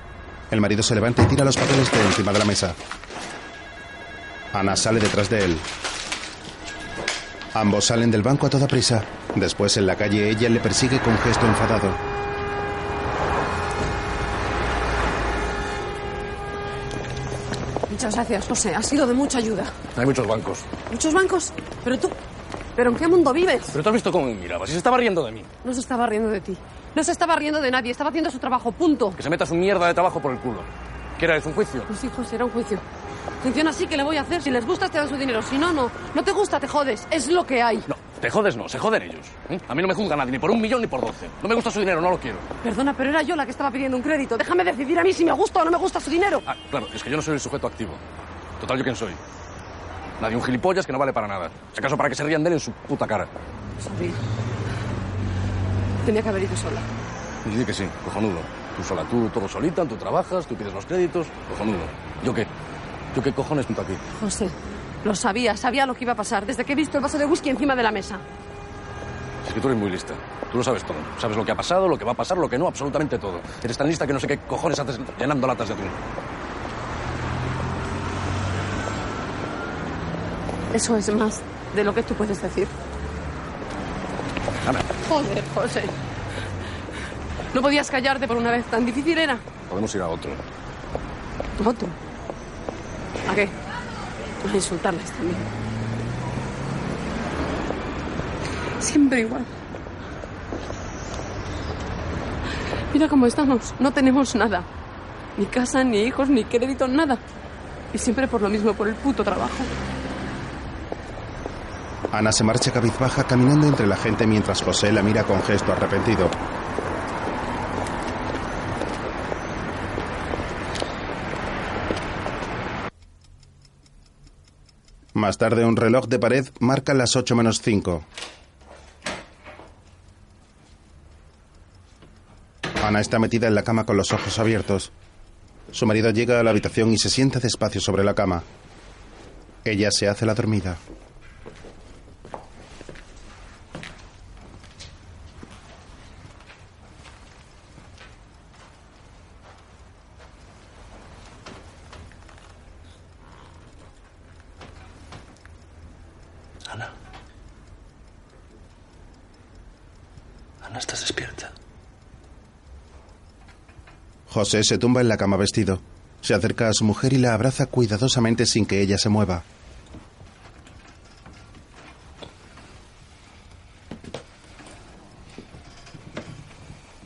El marido se levanta y tira los papeles de encima de la mesa. Ana sale detrás de él. Ambos salen del banco a toda prisa. Después, en la calle, ella le persigue con gesto enfadado. Muchas gracias, José. Ha sido de mucha ayuda. Hay muchos bancos. ¿Muchos bancos? Pero tú... ¿Pero en qué mundo vives? Pero tú has visto cómo me miraba. Si se estaba riendo de mí. No se estaba riendo de ti. No se estaba riendo de nadie. Estaba haciendo su trabajo. Punto. Que se meta su mierda de trabajo por el culo. ¿Qué era? ¿Es un juicio? Pues sí, José, era un juicio. Funciona así, ¿qué le voy a hacer? Si les gusta, te dan su dinero. Si no, no. No te gusta, te jodes. Es lo que hay. No, te jodes no, se joden ellos. ¿eh? A mí no me juzga nadie, ni por un millón ni por doce. No me gusta su dinero, no lo quiero. Perdona, pero era yo la que estaba pidiendo un crédito. Déjame decidir a mí si me gusta o no me gusta su dinero. Ah, claro, es que yo no soy el sujeto activo. Total, ¿yo quién soy? Nadie, un gilipollas que no vale para nada. Si acaso para que se rían de él en su puta cara. Sabía. Tenía que haber ido sola. Y di que sí, cojonudo. Tú sola, tú todo solita, tú trabajas, tú pides los créditos, cojonudo. ¿Yo qué? ¿Yo qué cojones pinto aquí? José, lo sabía, sabía lo que iba a pasar desde que he visto el vaso de whisky encima de la mesa. Es que tú eres muy lista. Tú lo sabes todo. Sabes lo que ha pasado, lo que va a pasar, lo que no, absolutamente todo. Eres tan lista que no sé qué cojones haces llenando latas de atún. Eso es más de lo que tú puedes decir. Joder, José. No podías callarte por una vez. ¿Tan difícil era? podemos ir a otro. Otro. ¿A qué? A insultarles también. Siempre igual. Mira cómo estamos. No tenemos nada. Ni casa, ni hijos, ni crédito, nada. Y siempre por lo mismo, por el puto trabajo. Ana se marcha cabizbaja caminando entre la gente mientras José la mira con gesto arrepentido. Más tarde un reloj de pared marca las 8 menos 5. Ana está metida en la cama con los ojos abiertos. Su marido llega a la habitación y se sienta despacio sobre la cama. Ella se hace la dormida. Ana. Ana, ¿estás despierta? José se tumba en la cama vestido. Se acerca a su mujer y la abraza cuidadosamente sin que ella se mueva.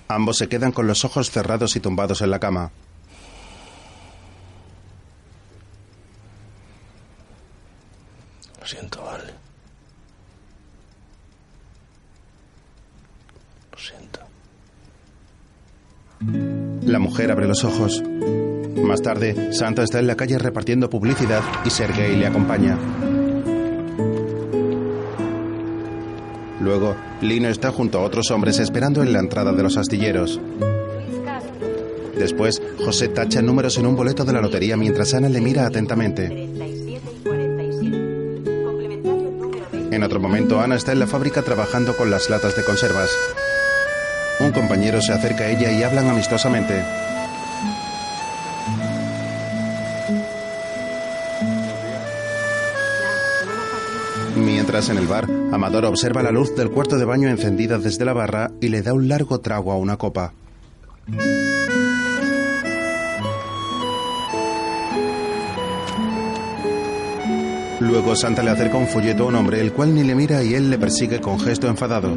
Ambos se quedan con los ojos cerrados y tumbados en la cama. Lo siento, vale. Lo siento. La mujer abre los ojos. Más tarde, Santa está en la calle repartiendo publicidad y Sergei le acompaña. Luego, Lino está junto a otros hombres esperando en la entrada de los astilleros. Después, José tacha números en un boleto de la lotería mientras Ana le mira atentamente. En otro momento, Ana está en la fábrica trabajando con las latas de conservas. Un compañero se acerca a ella y hablan amistosamente. Mientras en el bar, Amador observa la luz del cuarto de baño encendida desde la barra y le da un largo trago a una copa. Luego Santa le acerca un folleto a un hombre, el cual ni le mira y él le persigue con gesto enfadado.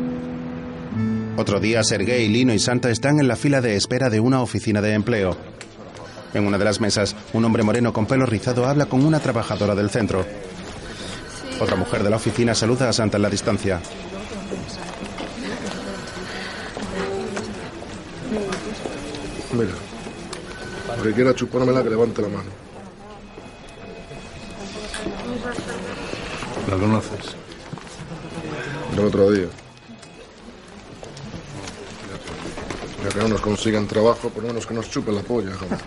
Otro día, Sergei, Lino y Santa están en la fila de espera de una oficina de empleo. En una de las mesas, un hombre moreno con pelo rizado habla con una trabajadora del centro. Otra mujer de la oficina saluda a Santa en la distancia. Mira, El que quiera chupármela, que levante la mano. ¿La conoces? Del otro día. Ya que no nos consigan trabajo, por lo menos que nos chupen la polla, joder.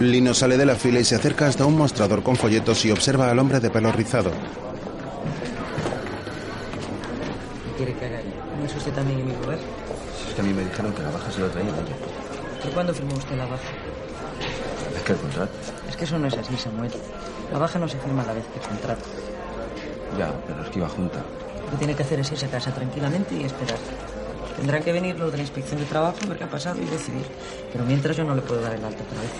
Lino sale de la fila y se acerca hasta un mostrador con folletos y observa al hombre de pelo rizado. ¿Qué quiere que haga? ¿No es usted también en mi lugar? Si es que a mí me dijeron que la baja se lo traía ella. ¿Y cuándo firmó usted la baja? Es que el contrato. Es que eso no es así, Samuel. La baja no se firma a la vez que el contrato. Ya, pero es que iba junta. Lo que tiene que hacer es irse a casa tranquilamente y esperar. Tendrán que venir los de la inspección de trabajo, ver qué ha pasado y decidir. Pero mientras yo no le puedo dar el alta otra vez.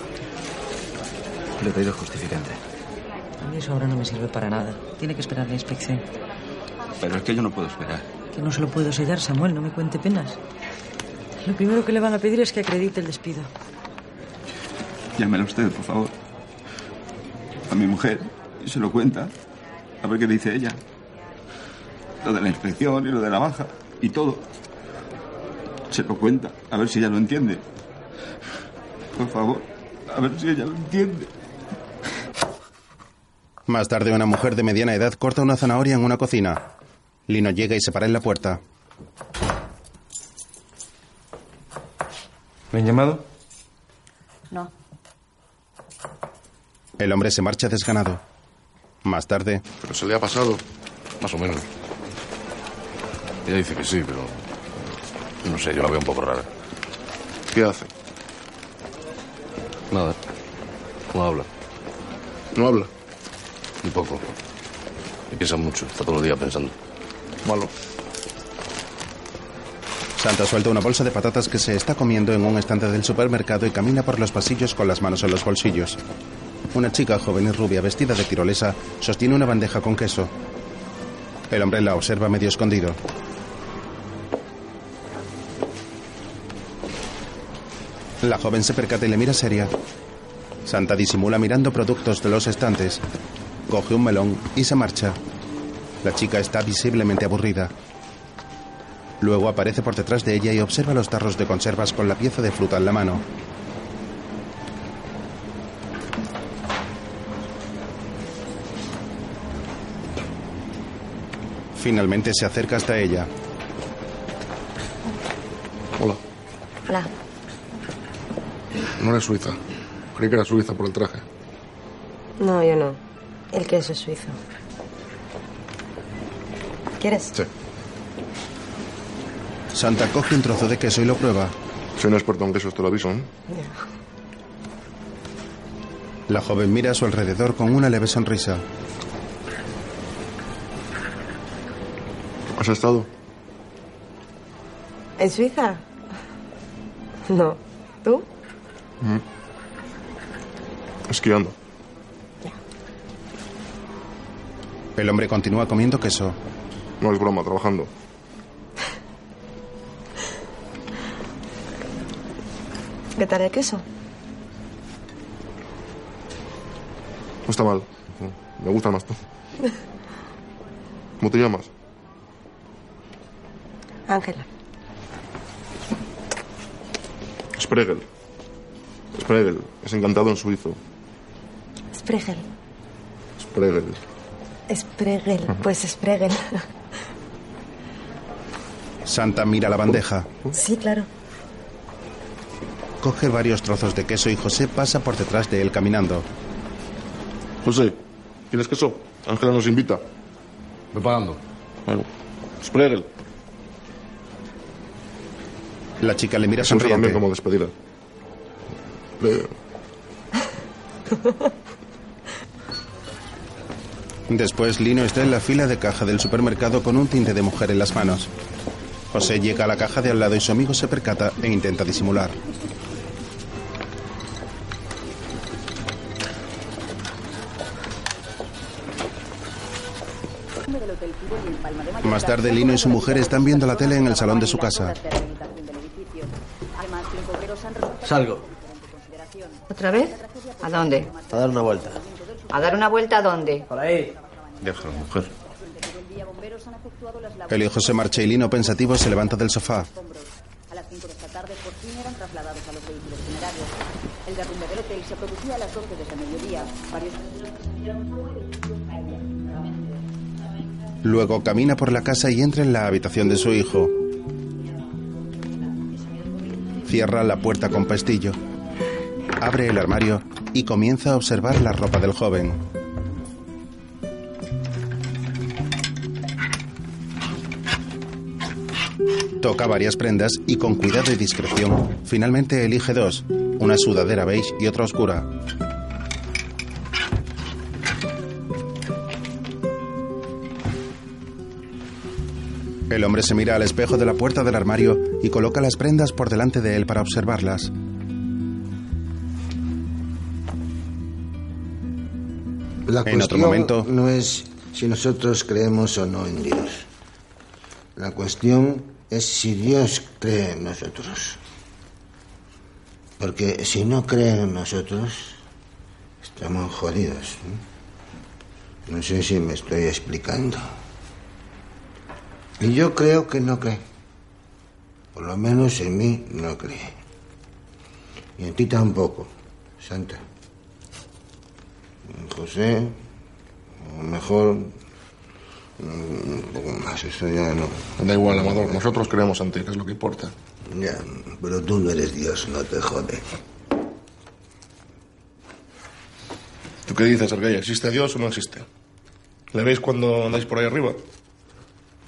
Le he pedido justificante. A mí eso ahora no me sirve para nada. Tiene que esperar la inspección. Pero es que yo no puedo esperar. Que no se lo puedo sellar, Samuel, no me cuente penas. Lo primero que le van a pedir es que acredite el despido. Llámela usted, por favor. A mi mujer. Y se lo cuenta. A ver qué dice ella. Lo de la inspección y lo de la baja. Y todo. Se lo cuenta. A ver si ella lo entiende. Por favor. A ver si ella lo entiende. Más tarde, una mujer de mediana edad corta una zanahoria en una cocina. Lino llega y se para en la puerta. ¿Me han llamado? No. El hombre se marcha desganado. Más tarde, Pero se le ha pasado. Más o menos. Ella dice que sí, pero. No sé, yo la veo un poco rara. ¿Qué hace? Nada. No habla. ¿No habla? Ni poco. Y piensa mucho. Está todo el día pensando. Malo. Santa suelta una bolsa de patatas que se está comiendo en un estante del supermercado y camina por los pasillos con las manos en los bolsillos. Una chica joven y rubia vestida de tirolesa sostiene una bandeja con queso. El hombre la observa medio escondido. La joven se percata y le mira seria. Santa disimula mirando productos de los estantes. Coge un melón y se marcha. La chica está visiblemente aburrida. Luego aparece por detrás de ella y observa los tarros de conservas con la pieza de fruta en la mano. Finalmente se acerca hasta ella. Hola. Hola. No eres suiza. Creí que era suiza por el traje. No, yo no. El queso es suizo. ¿Quieres? Sí. Santa coge un trozo de queso y lo prueba. Soy un experto en quesos, te lo aviso, ¿eh? La joven mira a su alrededor con una leve sonrisa. ¿Has estado? ¿En Suiza? No. ¿Tú? Mm. Esquiando. El hombre continúa comiendo queso. No es broma, trabajando. ¿Qué tal el queso? No está mal. Me gusta más tú. ¿Cómo te llamas? Ángela. Spregel. Spregel. Es encantado en suizo. Spregel. Spregel. Spregel. Pues Spregel. Santa mira la bandeja. Sí, claro. Coge varios trozos de queso y José pasa por detrás de él caminando. José, ¿tienes queso? Ángela nos invita. Voy pagando. Bueno, Spregel. La chica le mira sonriente. también como despedida. Después Lino está en la fila de caja del supermercado con un tinte de mujer en las manos. José llega a la caja de al lado y su amigo se percata e intenta disimular. Más tarde Lino y su mujer están viendo la tele en el salón de su casa. Salgo. ¿Otra vez? ¿A dónde? A dar una vuelta. ¿A dar una vuelta a dónde? Por ahí. Déjalo, mujer. El hijo se marcha y Lino pensativo se levanta del sofá. 5 de esta tarde por fin eran trasladados a los vehículos funerarios. El derrumbe del hotel se producía a las 12 de ese mediodía. Varios Luego camina por la casa y entra en la habitación de su hijo. Cierra la puerta con pestillo. Abre el armario y comienza a observar la ropa del joven. Toca varias prendas y con cuidado y discreción, finalmente elige dos, una sudadera beige y otra oscura. El hombre se mira al espejo de la puerta del armario y coloca las prendas por delante de él para observarlas. La En otro cuestión momento- no es si nosotros creemos o no en Dios. La cuestión es si Dios cree en nosotros. Porque si no cree en nosotros, estamos jodidos. ¿no? No sé si me estoy explicando. Y yo creo que no cree. Por lo menos en mí no cree. Y en ti tampoco, Santa. José, lo mejor un poco más, eso ya no. Da igual, Amador, nosotros creemos en ti, que es lo que importa. Ya, pero tú no eres Dios, no te jode. ¿Tú qué dices, Sergei? ¿Existe Dios o no existe? ¿Le veis cuando andáis por ahí arriba?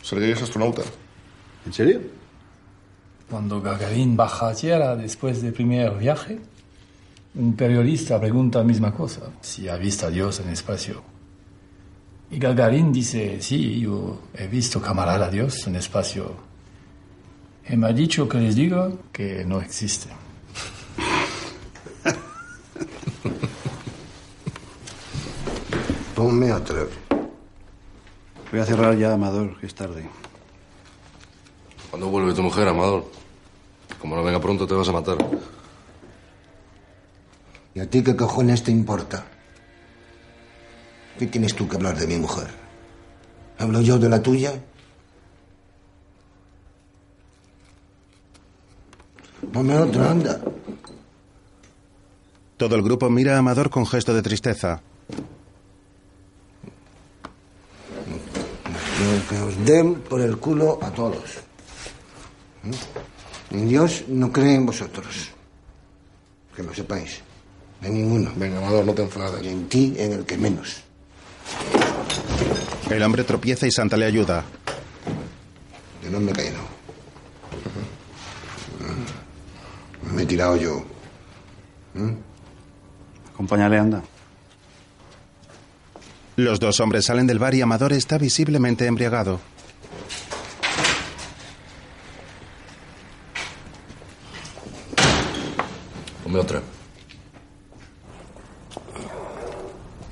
Sergei es astronauta. ¿En serio? Cuando Gagarin baja a tierra después del primer viaje, un periodista pregunta la misma cosa, si ha visto a Dios en el espacio. Y Gagarin dice, sí, yo he visto camarada Dios en el espacio. Y me ha dicho que les diga que no existe. Ponme otra vez. Voy a cerrar ya, Amador, que es tarde. ¿Cuándo vuelve tu mujer, Amador? Como no venga pronto, te vas a matar. ¿Y a ti qué cojones te importa? ¿Qué tienes tú que hablar de mi mujer? ¿Hablo yo de la tuya? Ponme otra, anda. Todo el grupo mira a Amador con gesto de tristeza. Que os den por el culo a todos. ¿Mm? Dios no cree en vosotros. Que lo sepáis. En ninguno. Venga, Amador, no te enfades. Y en ti, en el que menos. El hombre tropieza y Santa le ayuda. Que no me he caído. Me he tirado yo. ¿Mm? Acompáñale, anda. Los dos hombres salen del bar y Amador está visiblemente embriagado. Ponme otra.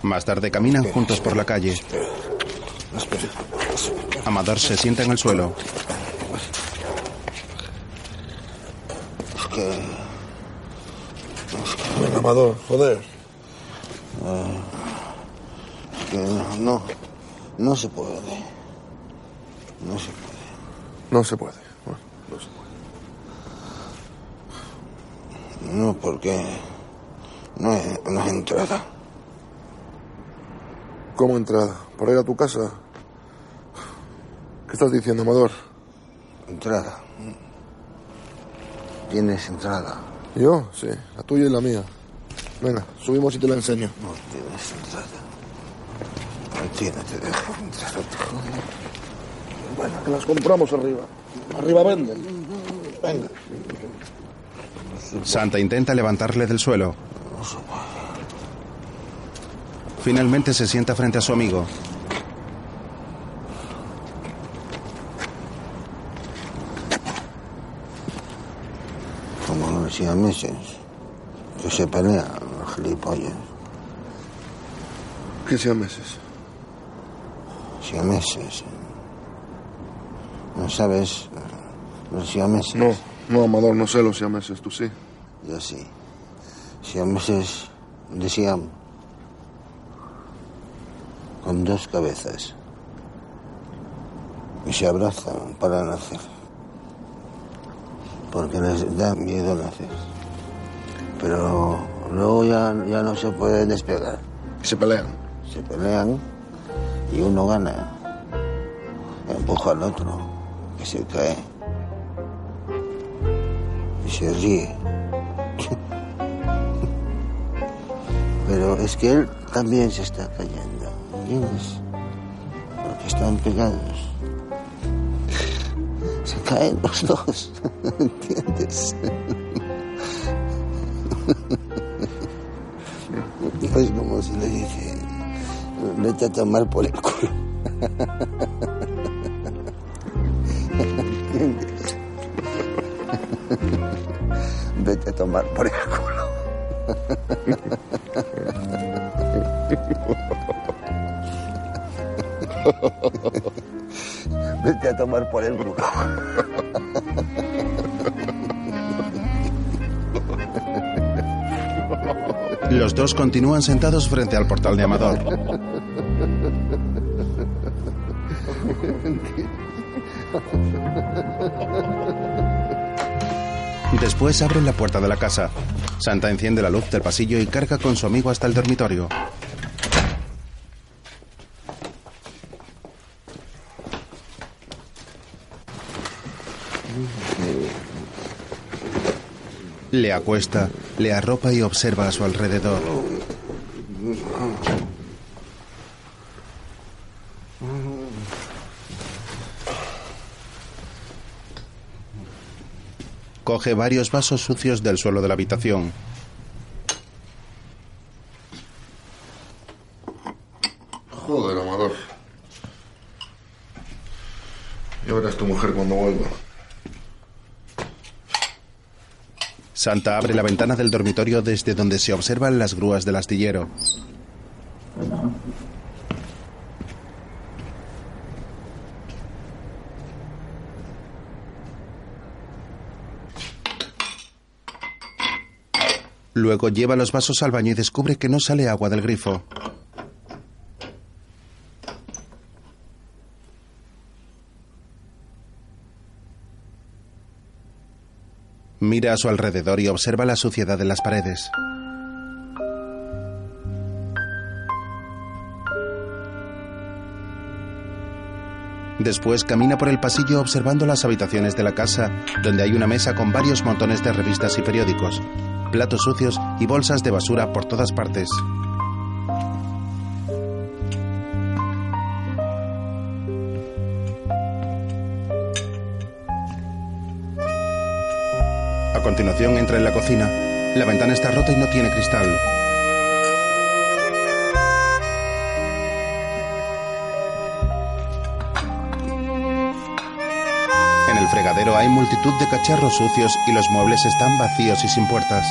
Más tarde caminan juntos por la calle. Amador se sienta en el suelo. Venga, Amador, joder. es que no, no. No se puede. No se puede. No se puede. Bueno, no se puede. No, porque. No es, no es entrada. ¿Cómo entrada? ¿Para ir a tu casa? ¿Qué estás diciendo, Amador? Entrada. Tienes entrada. ¿Yo? Sí, la tuya y la mía. Venga, subimos y te la enseño. No tienes entrada. No tienes, te dejo entrar. te. Bueno, que las compramos arriba. Arriba venden. Venga. Santa intenta levantarle del suelo. Finalmente se sienta frente a su amigo. Como los siameses. Que se pelean, los gilipollas. ¿Qué sean meses? Siameses. ¿No sabes los siameses? No, no, Amador, no sé los siameses, tú sí. Yo sí. Siameses de Siam. Con dos cabezas. Y se abrazan para nacer. porque les da miedo nacer. Pero luego ya, ya no se pueden despegar. Se pelean. Se pelean y uno gana. Empuja al otro, que se cae. Y se ríe. Pero es que él también se está cayendo, Porque están pegados. Se caen los dos, ¿entiendes? Es como si le dije, vete a tomar por el culo. ¿Entiendes? Vete a tomar por el culo. por el culo. Los dos continúan sentados frente al portal de Amador. Después abren la puerta de la casa. Santa enciende la luz del pasillo y carga con su amigo hasta el dormitorio. Le acuesta, le arropa y observa a su alrededor. Coge varios vasos sucios del suelo de la habitación. Joder, Amador. Ya verás tu mujer cuando vuelva. Santa abre la ventana del dormitorio desde donde se observan las grúas del astillero. Luego lleva los vasos al baño y descubre que no sale agua del grifo. Mira a su alrededor y observa la suciedad de las paredes. Después camina por el pasillo observando las habitaciones de la casa, donde hay una mesa con varios montones de revistas y periódicos, platos sucios y bolsas de basura por todas partes. A continuación entra en la cocina. La ventana está rota y no tiene cristal. En el fregadero hay multitud de cacharros sucios y los muebles están vacíos y sin puertas.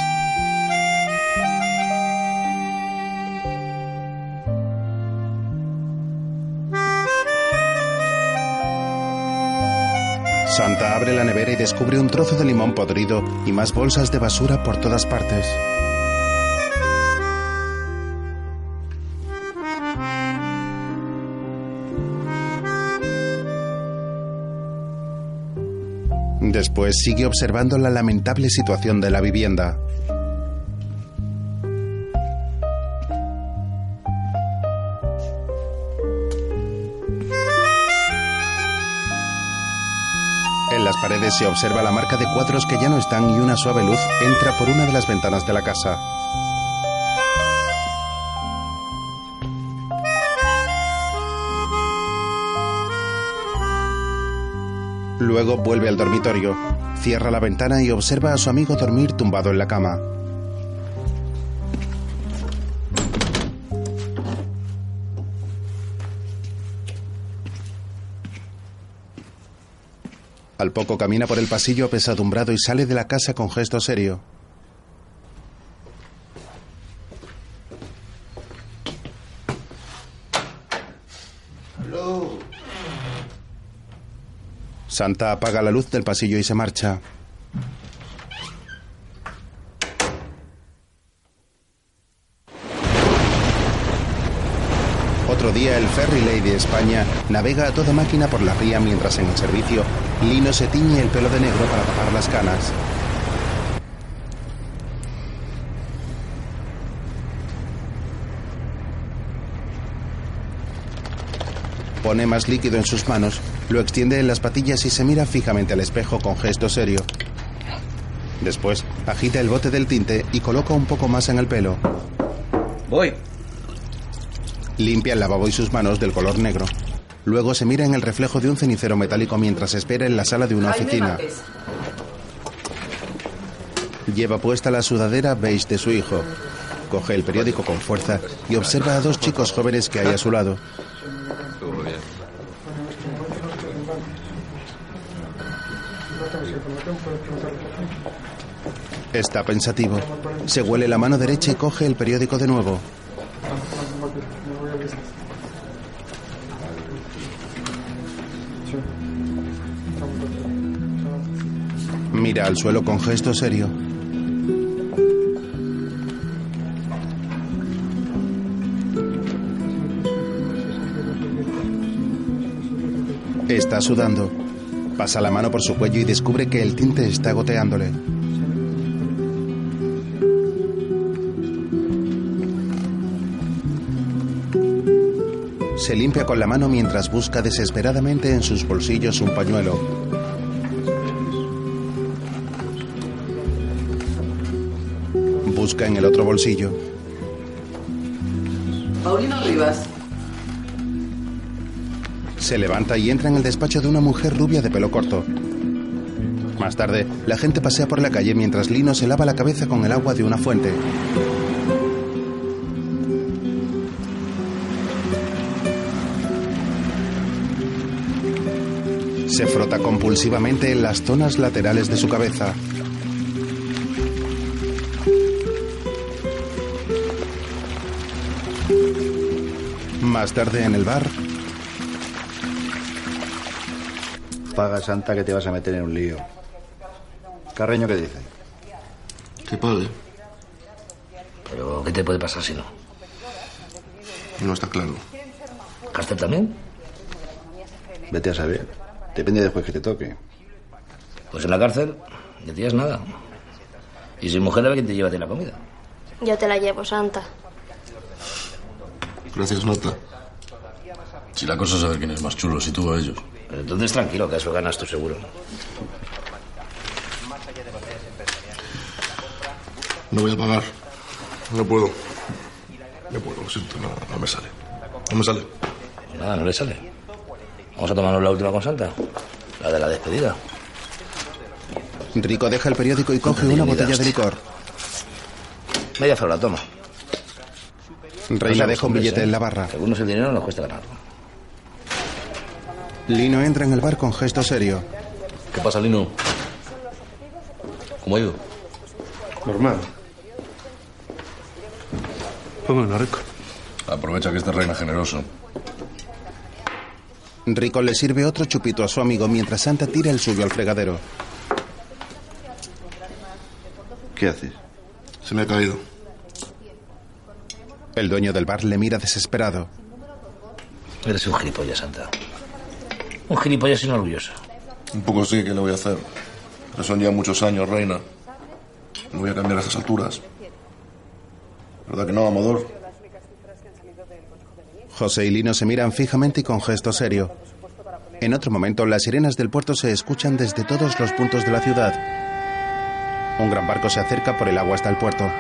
Abre la nevera y descubre un trozo de limón podrido y más bolsas de basura por todas partes. Después sigue observando la lamentable situación de la vivienda. Se observa la marca de cuadros que ya no están y una suave luz entra por una de las ventanas de la casa. Luego vuelve al dormitorio, cierra la ventana y observa a su amigo dormir tumbado en la cama. Al poco camina por el pasillo apesadumbrado y sale de la casa con gesto serio. Santa apaga la luz del pasillo y se marcha. Otro día el ferry Lady España navega a toda máquina por la ría mientras en el servicio Lino se tiñe el pelo de negro para tapar las canas. Pone más líquido en sus manos, lo extiende en las patillas y se mira fijamente al espejo con gesto serio. Después, agita el bote del tinte y coloca un poco más en el pelo. Voy. Limpia el lavabo y sus manos del color negro. Luego se mira en el reflejo de un cenicero metálico mientras espera en la sala de una oficina. Lleva puesta la sudadera beige de su hijo. Coge el periódico con fuerza y observa a dos chicos jóvenes que hay a su lado. Está pensativo. Se huele la mano derecha y coge el periódico de nuevo. Al suelo con gesto serio. Está sudando. Pasa la mano por su cuello y descubre que el tinte está goteándole. Se limpia con la mano mientras busca desesperadamente en sus bolsillos un pañuelo. Busca en el otro bolsillo. Paulino Rivas. Se levanta y entra en el despacho de una mujer rubia de pelo corto. Más tarde, la gente pasea por la calle mientras Lino se lava la cabeza con el agua de una fuente. Se frota compulsivamente en las zonas laterales de su cabeza. Más tarde en el bar, Paga, Santa, que te vas a meter en un lío. Carreño, ¿qué dice? Que pague. Pero, ¿qué te puede pasar si no? No está claro. ¿Cárcel también? Vete a saber. Depende del juez que te toque. Pues en la cárcel decías nada. Y sin mujer, a ver quién te lleva a ti la comida. Yo te la llevo, Santa. Gracias, Nota. Si la cosa es saber quién es más chulo, si tú o ellos. Pero entonces tranquilo, que eso ganas tú seguro. No voy a pagar. No puedo. No puedo, lo siento, no, no me sale. No me sale. Pues nada, no le sale. Vamos a tomarnos la última con Santa. La de la despedida. Rico deja el periódico y coge una botella de licor. Media la toma. Reina deja un billete en la barra. Algunos el dinero nos cuesta ganarlo. Lino entra en el bar con gesto serio. ¿Qué pasa, Lino? ¿Cómo ha ido? Normal. Vámonos, rico. Aprovecha que este reina generoso. Rico le sirve otro chupito a su amigo mientras Santa tira el suyo al fregadero. ¿Qué haces? Se me ha caído. El dueño del bar le mira desesperado. Eres un gilipollas, Santa. Un gilipollas sin orgulloso. Un poco sí, ¿qué le voy a hacer? Pero son ya muchos años, reina. No voy a cambiar a estas alturas. ¿Verdad que no, Amador? José y Lino se miran fijamente y con gesto serio. En otro momento, las sirenas del puerto se escuchan desde todos los puntos de la ciudad. Un gran barco se acerca por el agua hasta el puerto.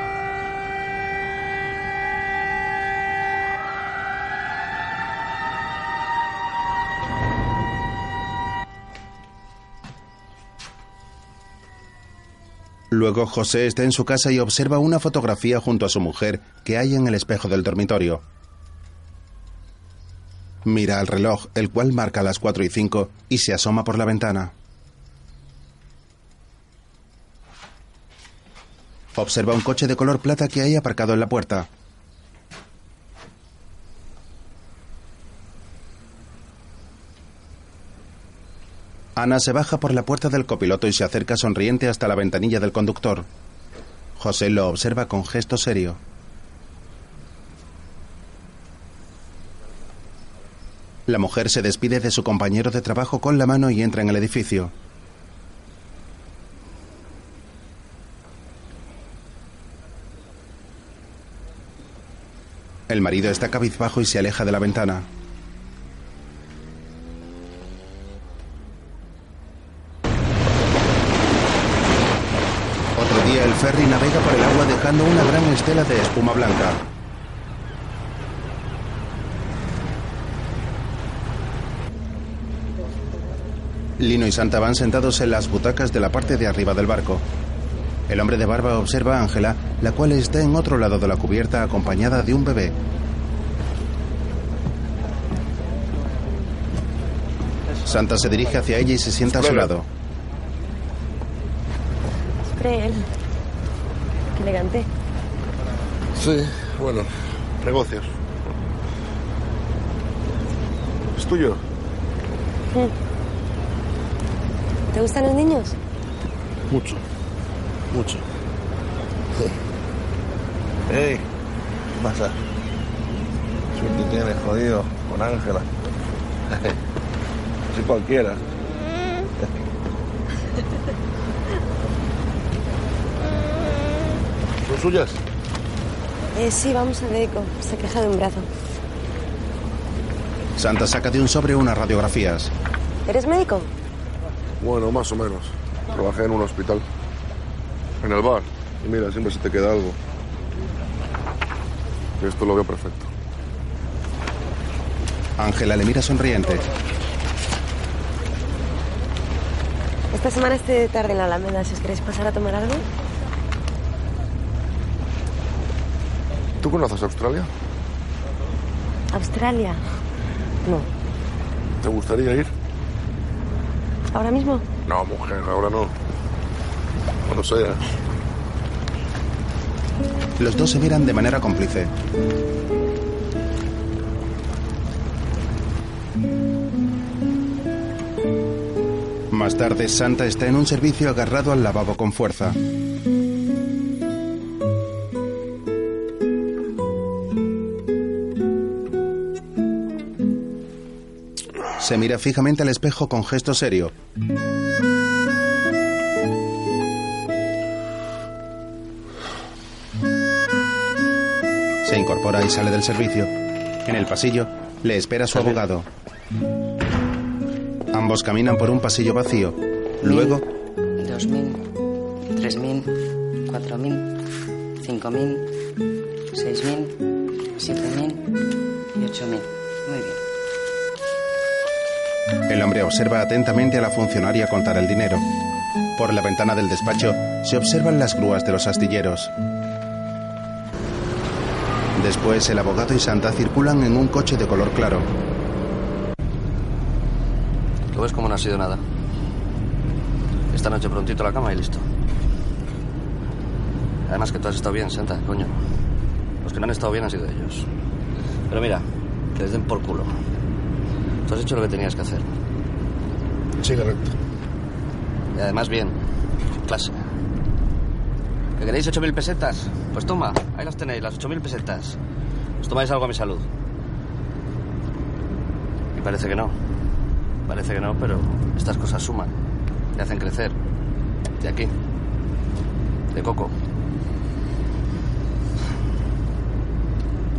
Luego José está en su casa y observa una fotografía junto a su mujer que hay en el espejo del dormitorio. Mira al reloj, el cual marca las 4 y 5, y se asoma por la ventana. Observa un coche de color plata que hay aparcado en la puerta. Ana se baja por la puerta del copiloto y se acerca sonriente hasta la ventanilla del conductor. José lo observa con gesto serio. La mujer se despide de su compañero de trabajo con la mano y entra en el edificio. El marido está cabizbajo y se aleja de la ventana. Otro día el ferry navega por el agua dejando una gran estela de espuma blanca. Lino y Santa van sentados en las butacas de la parte de arriba del barco. El hombre de barba observa a Ángela, la cual está en otro lado de la cubierta acompañada de un bebé. Santa se dirige hacia ella y se sienta a su lado. Qué elegante. Sí, bueno, negocios. ¿Es tuyo? ¿Te gustan los niños? Mucho. Mucho. ¡Ey! ¿Qué pasa? Suerte tienes, jodido, con Ángela. Así cualquiera. suyas? Eh, sí, vamos al médico. Se queja de un brazo. Santa saca de un sobre unas radiografías. ¿Eres médico? Bueno, más o menos. Trabajé en un hospital. En el bar. Y mira, siempre se te queda algo. Y esto lo veo perfecto. Ángela le mira sonriente. Esta semana esté tarde en la Alameda. Si os queréis pasar a tomar algo. ¿Tú conoces Australia? Australia. No. ¿Te gustaría ir? ¿Ahora mismo? No, mujer, ahora no. Cuando sea. Los dos se miran de manera cómplice. Más tarde, Santa está en un servicio agarrado al lavabo con fuerza. Se mira fijamente al espejo con gesto serio. Se incorpora y sale del servicio. En el pasillo le espera su abogado. Ambos caminan por un pasillo vacío. Luego... 2.000, 3.000, 4.000, 5.000. el hombre observa atentamente a la funcionaria contar el dinero. Por la ventana del despacho se observan las grúas de los astilleros. Después, el abogado y Santa circulan en un coche de color claro. ¿Lo ves como no ha sido nada? Esta noche prontito la cama y listo. Además que tú has estado bien, Santa, coño. Los que no han estado bien han sido ellos. Pero mira, que les den por culo. Tú has hecho lo que tenías que hacer. Sí, correcto. Y además bien. Clase. ¿Que queréis 8.000 pesetas? Pues toma, ahí las tenéis, las 8.000 pesetas. Os tomáis algo a mi salud. Y parece que no. Parece que no, pero estas cosas suman. Te hacen crecer. De aquí. De coco.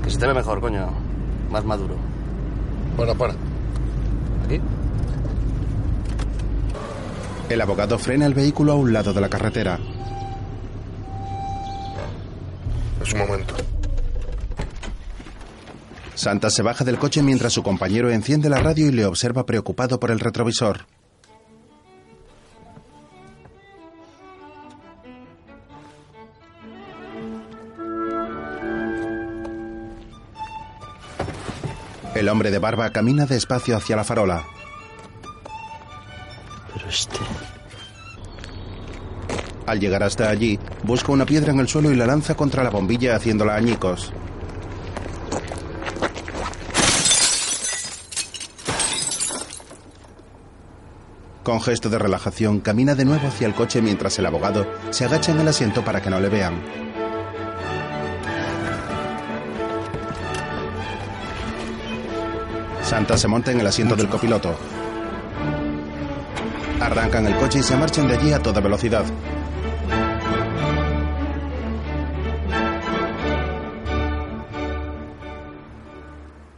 Que se te ve mejor, coño. Más maduro. Para, para. ¿Aquí? El abogado frena el vehículo a un lado de la carretera. Es un momento. Santa se baja del coche mientras su compañero enciende la radio y le observa preocupado por el retrovisor. El hombre de barba camina despacio hacia la farola. Este... Al llegar hasta allí, busca una piedra en el suelo y la lanza contra la bombilla haciéndola añicos. Con gesto de relajación, camina de nuevo hacia el coche mientras el abogado se agacha en el asiento para que no le vean. Santa se monta en el asiento del copiloto. Arrancan el coche y se marchan de allí a toda velocidad.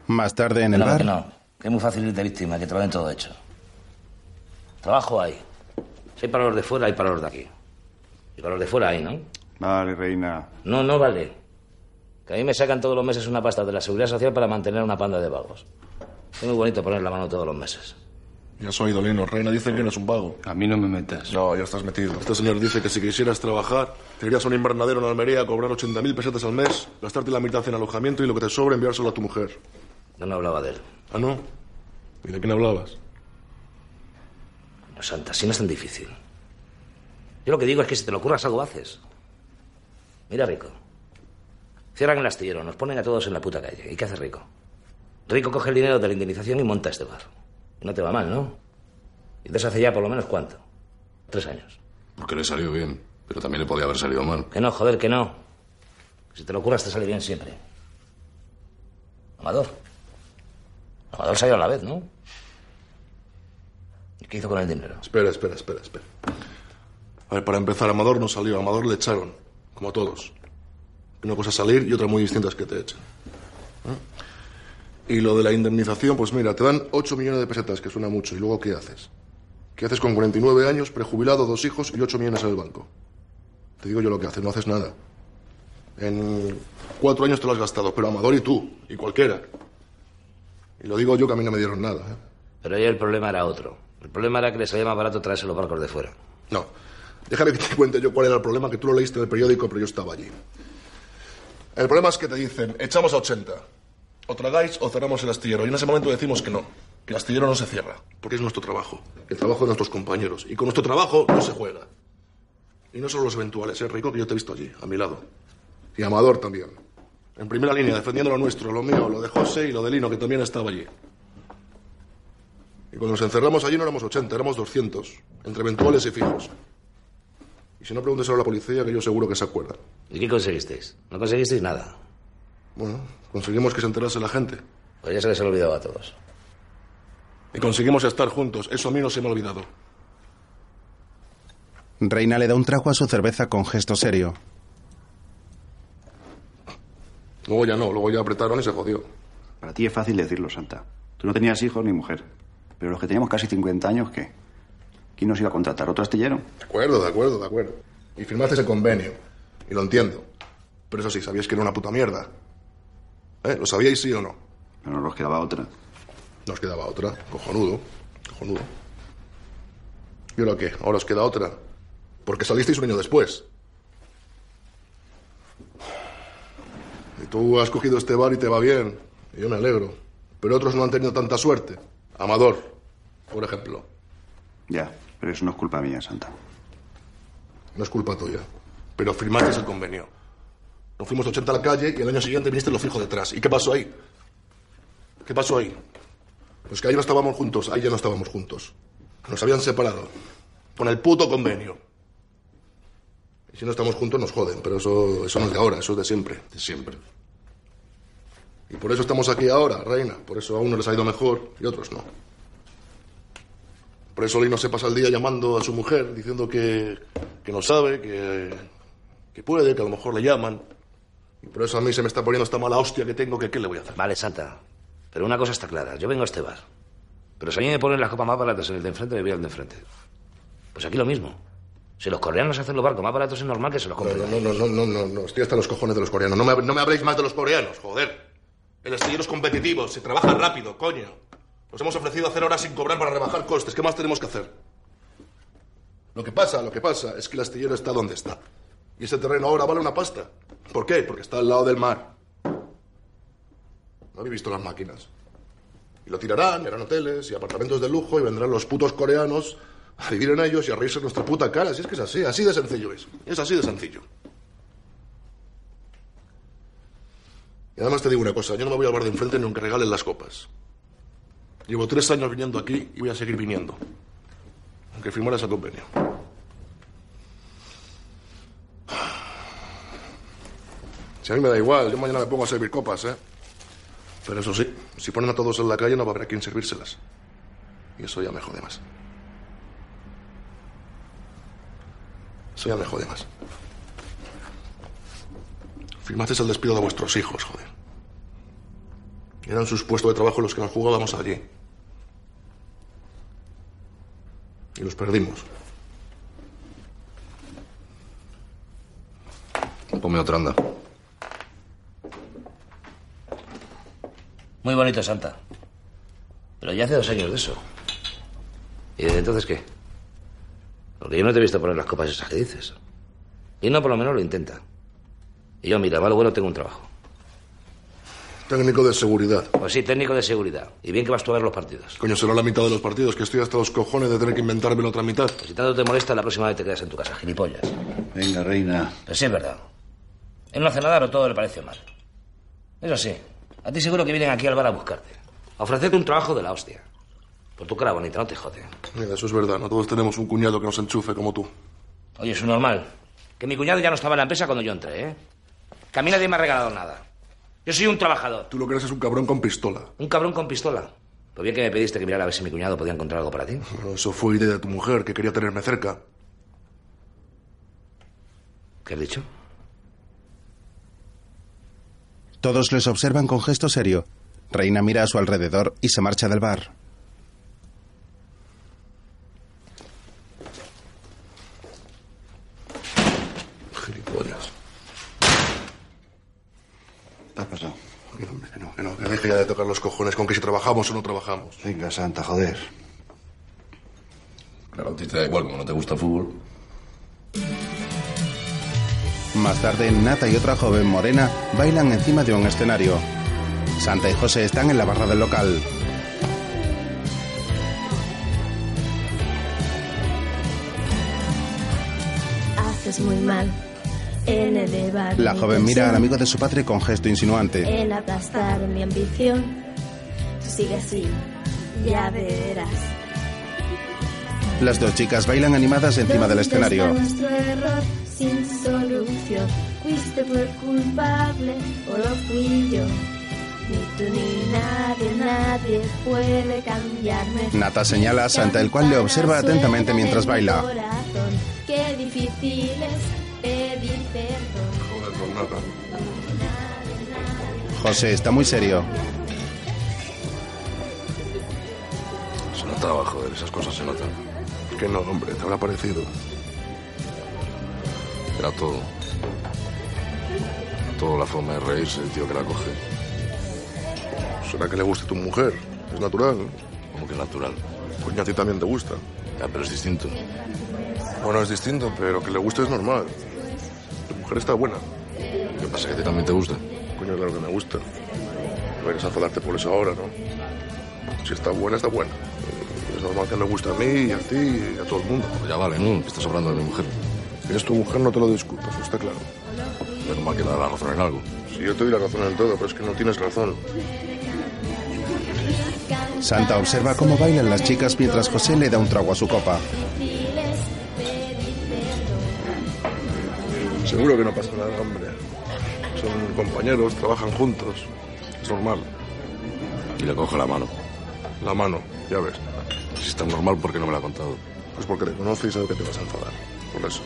Más tarde en el no, bar, que no, que es muy fácil ir de víctima, que te lo den todo hecho. Trabajo hay. Si hay para los de fuera, hay para los de aquí. Y para los de fuera hay, ¿no? Vale, reina. No, no vale. Que a mí me sacan todos los meses una pasta de la seguridad social para mantener una panda de vagos. Es muy bonito poner la mano todos los meses. Ya soy Dolino. Reina dice que eres un vago. A mí no me metas. No, ya estás metido. Este señor dice que si quisieras trabajar, te irías a un invernadero en Almería a cobrar 80.000 pesetas al mes, gastarte la mitad en alojamiento y lo que te sobra enviárselo a tu mujer. No, no hablaba de él. ¿Ah, no? ¿Y de quién hablabas? No, Santa, si no es tan difícil. Yo lo que digo es que si te lo ocurras algo haces. Mira, Rico. Cierran el astillero, nos ponen a todos en la puta calle. ¿Y qué hace Rico? Rico coge el dinero de la indemnización y monta este bar. No te va mal, ¿no? Y desde hace ya por lo menos cuánto? Tres años. Porque le salió bien, pero también le podía haber salido mal. Que no, joder, que no. Si te lo ocurras te sale bien siempre. Amador. Amador salió a la vez, ¿no? ¿Y qué hizo con el dinero? Espera, espera, espera, espera. A ver, para empezar, Amador no salió. A Amador le echaron, como a todos. Una cosa es salir y otra muy distinta es que te echen. ¿Eh? Y lo de la indemnización, pues mira, te dan 8 millones de pesetas, que suena mucho. ¿Y luego qué haces? ¿Qué haces con 49 años, prejubilado, dos hijos y 8 millones en el banco? Te digo yo lo que haces, no haces nada. En cuatro años te lo has gastado, pero Amador y tú, y cualquiera. Y lo digo yo que a mí no me dieron nada. ¿eh? Pero ahí el problema era otro. El problema era que les salía más barato traerse los barcos de fuera. No. Déjame que te cuente yo cuál era el problema, que tú lo leíste en el periódico, pero yo estaba allí. El problema es que te dicen, echamos a 80. O tragáis o cerramos el astillero. Y en ese momento decimos que no, que el astillero no se cierra, porque es nuestro trabajo, el trabajo de nuestros compañeros. Y con nuestro trabajo no se juega. Y no solo los eventuales, ¿eh, Rico? Que yo te he visto allí, a mi lado. Y Amador también. En primera línea, defendiendo lo nuestro, lo mío, lo de José y lo de Lino, que también estaba allí. Y cuando nos encerramos allí no éramos 80, éramos 200, entre eventuales y fijos. Y si no, pregúnteselo a la policía, que yo seguro que se acuerda. ¿Y qué conseguisteis? No conseguisteis nada. Bueno, conseguimos que se enterase la gente. Pues ya se les ha olvidado a todos. Y conseguimos estar juntos. Eso a mí no se me ha olvidado. Reina le da un trago a su cerveza con gesto serio. Luego ya no, luego ya apretaron y se jodió. Para ti es fácil decirlo, Santa. Tú no tenías hijos ni mujer. Pero los que teníamos casi 50 años, ¿qué? ¿Quién nos iba a contratar? ¿Otro astillero? De acuerdo, de acuerdo, de acuerdo. Y firmaste ese convenio. Y lo entiendo. Pero eso sí, sabíais que era una puta mierda. ¿Eh? ¿Lo sabíais sí o no? Pero no nos quedaba otra. Nos quedaba otra. Cojonudo. Cojonudo. ¿Y ahora qué? ¿Ahora os queda otra? Porque salisteis un año después. Y tú has cogido este bar y te va bien. Y yo me alegro. Pero otros no han tenido tanta suerte. Amador, por ejemplo. Ya, pero eso no es culpa mía, Santa. No es culpa tuya. Pero firmaste el convenio. Nos fuimos de 80 a la calle y el año siguiente viniste lo fijo detrás. ¿Y qué pasó ahí? ¿Qué pasó ahí? Pues que ahí no estábamos juntos, ahí ya no estábamos juntos. Nos habían separado. Con el puto convenio. Y si no estamos juntos nos joden, pero eso, eso no es de ahora, eso es de siempre. De siempre. Y por eso estamos aquí ahora, reina. Por eso a unos les ha ido mejor y a otros no. Por eso Lino se pasa el día llamando a su mujer, diciendo que, que no sabe, que, que puede, que a lo mejor le llaman. Y por eso a mí se me está poniendo esta mala hostia que tengo, que qué le voy a hacer. Vale, Santa. Pero una cosa está clara. Yo vengo a este bar. Pero si a mí me ponen las copas más baratas en el de enfrente, me voy al de enfrente. Pues aquí lo mismo. Si los coreanos hacen los barcos más baratos, es normal que se los No, compren. no, no, no, no, no, no, estoy hasta los cojones de los coreanos. No me, no me habléis más de los coreanos, joder. El astillero es competitivo, se trabaja rápido, coño. Nos hemos ofrecido hacer horas sin cobrar para rebajar costes. ¿Qué más tenemos que hacer? Lo que pasa, lo que pasa es que el astillero está donde está. Y ese terreno ahora vale una pasta. ¿Por qué? Porque está al lado del mar. No habéis visto las máquinas. Y lo tirarán, y harán hoteles y apartamentos de lujo y vendrán los putos coreanos a vivir en ellos y a reírse en nuestra puta cara. Si es que es así, así de sencillo es. Es así de sencillo. Y además te digo una cosa, yo no me voy a bar de enfrente ni aunque regalen las copas. Llevo tres años viniendo aquí y voy a seguir viniendo. Aunque firmara ese convenio. Si a mí me da igual, yo mañana me pongo a servir copas, ¿eh? Pero eso sí, si ponen a todos en la calle no va a haber a quien servírselas. Y eso ya me jode más. Eso ya me jode más. Firmasteis el despido de vuestros hijos, joder. Eran sus puestos de trabajo los que nos jugábamos allí. Y los perdimos. Ponme otra anda. Muy bonito, Santa. Pero ya hace dos años de eso. ¿Y desde entonces qué? Porque yo no te he visto poner las copas esas que dices. Y no, por lo menos lo intenta. Y yo, mira, malo bueno, tengo un trabajo. Técnico de seguridad. Pues sí, técnico de seguridad. Y bien que vas tú a ver los partidos. Coño, será la mitad de los partidos, que estoy hasta los cojones de tener que inventarme la otra mitad. Pues si tanto te molesta, la próxima vez te quedas en tu casa, gilipollas. Venga, reina. Pero sí es verdad. Él no hace nada, pero todo le parece mal. Eso sí, a ti seguro que vienen aquí al bar a buscarte. A ofrecerte un trabajo de la hostia. Por tu cara bonita, no te jode. Mira, eso es verdad, no todos tenemos un cuñado que nos enchufe como tú. Oye, es normal. Que mi cuñado ya no estaba en la empresa cuando yo entré, ¿eh? Que a mí nadie me ha regalado nada. Yo soy un trabajador. Tú lo que eres es un cabrón con pistola. Un cabrón con pistola. Pues bien que me pediste que mirara a ver si mi cuñado podía encontrar algo para ti. Bueno, eso fue idea de tu mujer, que quería tenerme cerca. ¿Qué has dicho? Todos les observan con gesto serio. Reina mira a su alrededor y se marcha del bar. Gilipollas. ¿Qué ha pasado? Que no, que no, que no, que deje ya de tocar los cojones con que si trabajamos o no trabajamos. Venga, Santa, joder. Claro, a ti te da igual, como no te gusta el fútbol. Más tarde, Nata y otra joven morena bailan encima de un escenario. Santa y José están en la barra del local. Haces muy mal La joven mira al amigo de su padre con gesto insinuante. En aplastar mi ambición. Sigue así, ya verás. Las dos chicas bailan animadas encima del ¿Dónde escenario. Sin solución? Fuiste tú el culpable o lo fui yo. Ni tú ni nadie, nadie puede cambiarme. Nata señala a Santa, el cual le observa atentamente mientras baila. Corazón, qué difícil es pedir perdón. Joder, con nada. José está muy serio. Se notaba, joder, esas cosas se notan. Que no, hombre, te habrá parecido. Era todo. Todo la forma de reírse el tío que la coge. ¿Será que le guste tu mujer? Es natural. Como que natural. Coño, a ti también te gusta. Ya, pero es distinto. Bueno, es distinto, pero que le guste es normal. Tu mujer está buena. ¿Qué pasa? ¿Que a ti también te gusta? Coño, claro que me gusta. No vayas a enfadarte por eso ahora, ¿no? Si está buena, está buena. Es normal que me guste a mí y a ti y a todo el mundo. Pues ya vale, ¿no? Estás hablando de mi mujer. Si es tu mujer, no te lo discuto, eso está claro. Es normal que le da la razón en algo. Si yo te doy la razón en todo, pero es que no tienes razón. Santa observa cómo bailan las chicas mientras José le da un trago a su copa. Seguro que no pasa nada, hombre. Son compañeros, trabajan juntos. Es normal. Y le coge la mano. La mano, ya ves. Si es tan normal, ¿por qué no me la ha contado? Pues porque te conoce y sabe que te vas a enfadar. Por eso.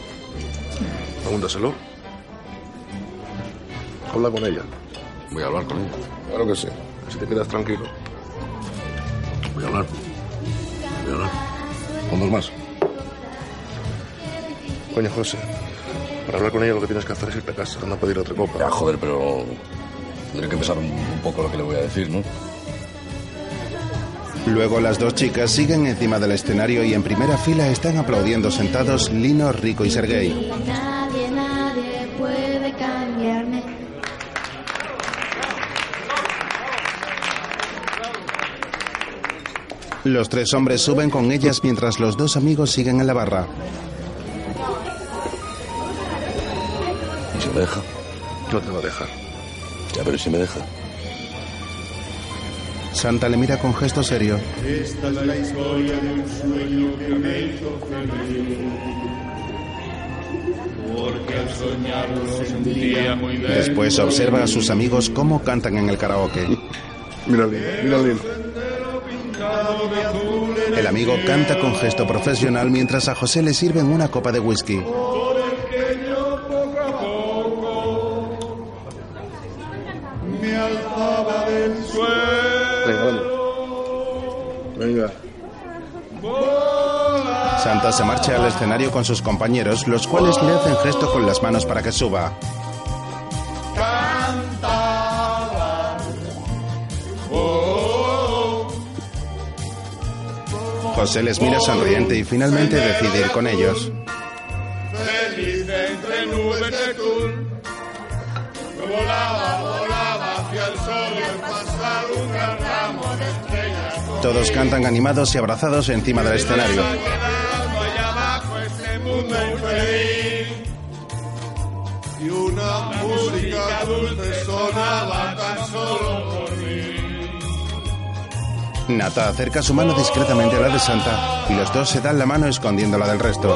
Pregúntaselo. Habla con ella. Voy a hablar con ella. Claro que sí. Así te quedas tranquilo. Voy a hablar. Voy a hablar. Con dos más. Coño, José. Para hablar con ella lo que tienes que hacer es irte a casa, no pedir otra copa. Ya, joder, pero... Tendré que pensar un, un poco lo que le voy a decir, ¿no? Luego las dos chicas siguen encima del escenario y en primera fila están aplaudiendo sentados Lino, Rico y Sergei. Los tres hombres suben con ellas mientras los dos amigos siguen en la barra. ¿Y si me deja? No te va a dejar. Ya, pero ¿y si me deja? Santa le mira con gesto serio. Esta es la historia de un sueño que me hizo feliz. Porque al soñarlo sentía muy bien. Después observa a sus amigos cómo cantan en el karaoke. Mira Lino, mira Lino. El amigo canta con gesto profesional mientras a José le sirven una copa de whisky. Venga, Santa se marcha al escenario con sus compañeros, los cuales le hacen gesto con las manos para que suba. José les mira sonriente y finalmente decide ir con ellos. Todos cantan animados y abrazados encima del escenario. Nata acerca su mano discretamente a la de Santa y los dos se dan la mano escondiéndola del resto.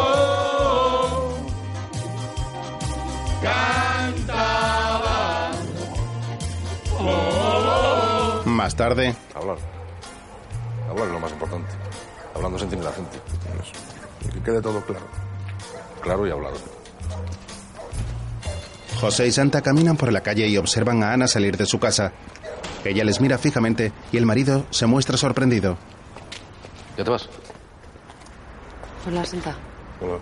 Más tarde, Hablar. Hablar es lo más importante. Hablando se entiende la gente. y que quede todo claro. Claro y hablado. José y Santa caminan por la calle y observan a Ana salir de su casa. Ella les mira fijamente y el marido se muestra sorprendido. ¿Ya te vas? Hola, Santa. Hola.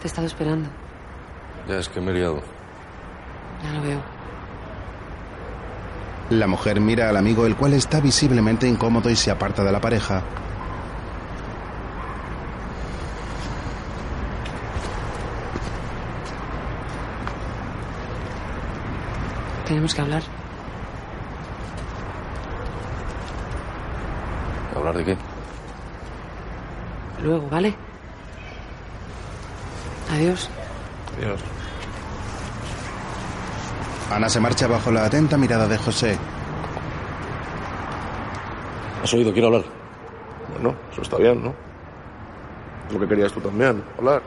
Te he estado esperando. Ya es que me he liado. Ya lo veo. La mujer mira al amigo, el cual está visiblemente incómodo y se aparta de la pareja. Tenemos que hablar. ¿Hablar de qué? Luego, ¿vale? Adiós. Adiós. Ana se marcha bajo la atenta mirada de José. ¿Has oído? Quiero hablar. Bueno, eso está bien, ¿no? Es lo que querías tú también, hablar.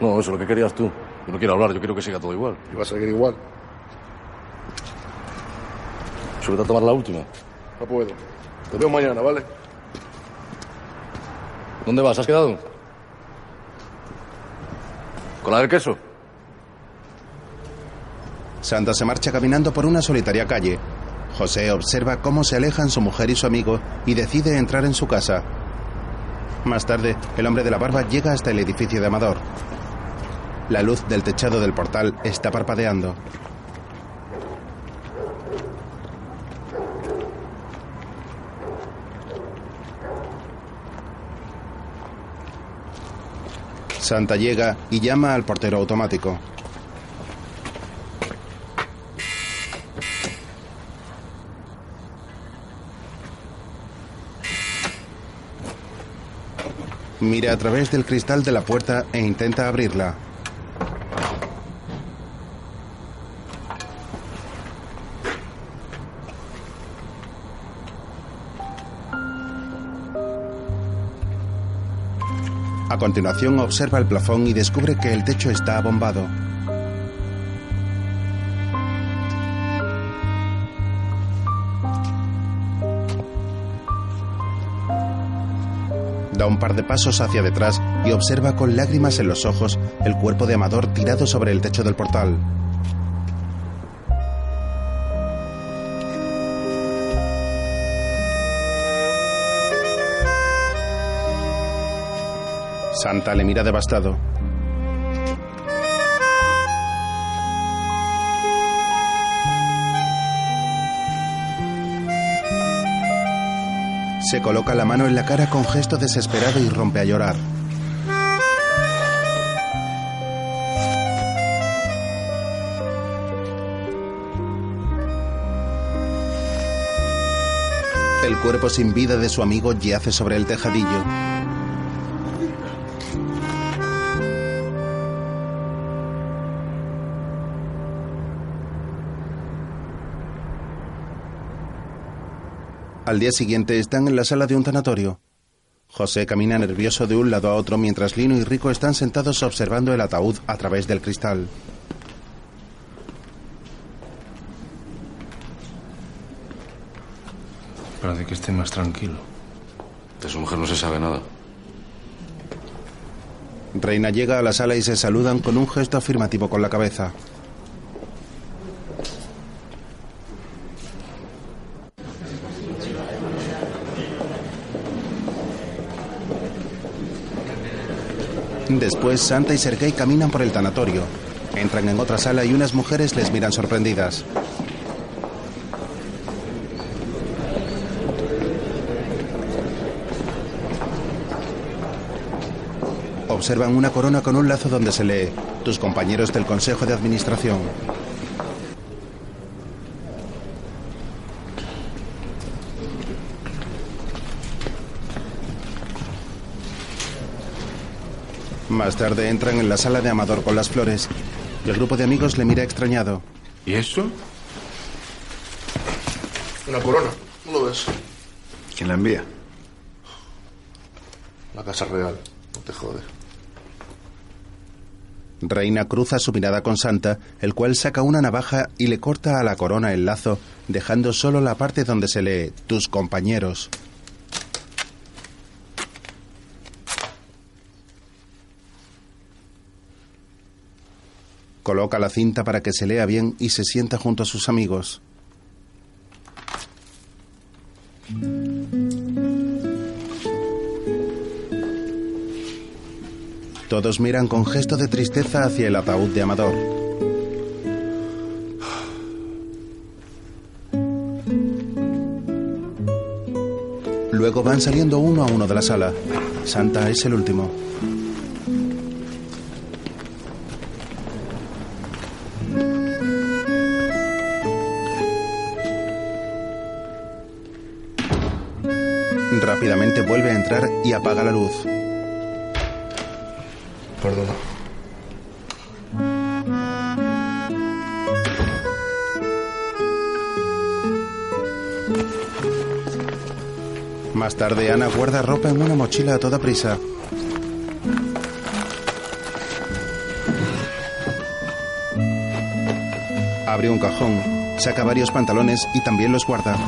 No, eso es lo que querías tú. Yo no quiero hablar, yo quiero que siga todo igual. Y va a seguir igual. A tomar la última. No puedo. Te veo mañana, ¿vale? ¿Dónde vas? ¿Has quedado? ¿Con la del queso? Santa se marcha caminando por una solitaria calle. José observa cómo se alejan su mujer y su amigo y decide entrar en su casa. Más tarde, el hombre de la barba llega hasta el edificio de Amador. La luz del techado del portal está parpadeando. Santa llega y llama al portero automático. Mira a través del cristal de la puerta e intenta abrirla. A continuación observa el plafón y descubre que el techo está abombado. Da un par de pasos hacia detrás y observa con lágrimas en los ojos el cuerpo de Amador tirado sobre el techo del portal. Santa le mira devastado. Se coloca la mano en la cara con gesto desesperado y rompe a llorar. El cuerpo sin vida de su amigo yace sobre el tejadillo. Al día siguiente están en la sala de un tanatorio. José camina nervioso de un lado a otro mientras Lino y Rico están sentados observando el ataúd a través del cristal. para de que esté más tranquilo. De su mujer no se sabe nada. Reina llega a la sala y se saludan con un gesto afirmativo con la cabeza. Después, Santa y Sergei caminan por el tanatorio. Entran en otra sala y unas mujeres les miran sorprendidas. Observan una corona con un lazo donde se lee Tus compañeros del Consejo de Administración. Más tarde entran en la sala de Amador con las flores. El grupo de amigos le mira extrañado. ¿Y eso? Una corona, ¿no lo ves? ¿Quién la envía? La Casa Real, no te jode. Reina cruza su mirada con Santa, el cual saca una navaja y le corta a la corona el lazo, dejando solo la parte donde se lee Tus compañeros. Coloca la cinta para que se lea bien y se sienta junto a sus amigos. Todos miran con gesto de tristeza hacia el ataúd de Amador. Luego van saliendo uno a uno de la sala. Santa es el último. Rápidamente vuelve a entrar y apaga la luz. Perdona. Más tarde, Ana guarda ropa en una mochila a toda prisa. Abre un cajón, saca varios pantalones y también los guarda.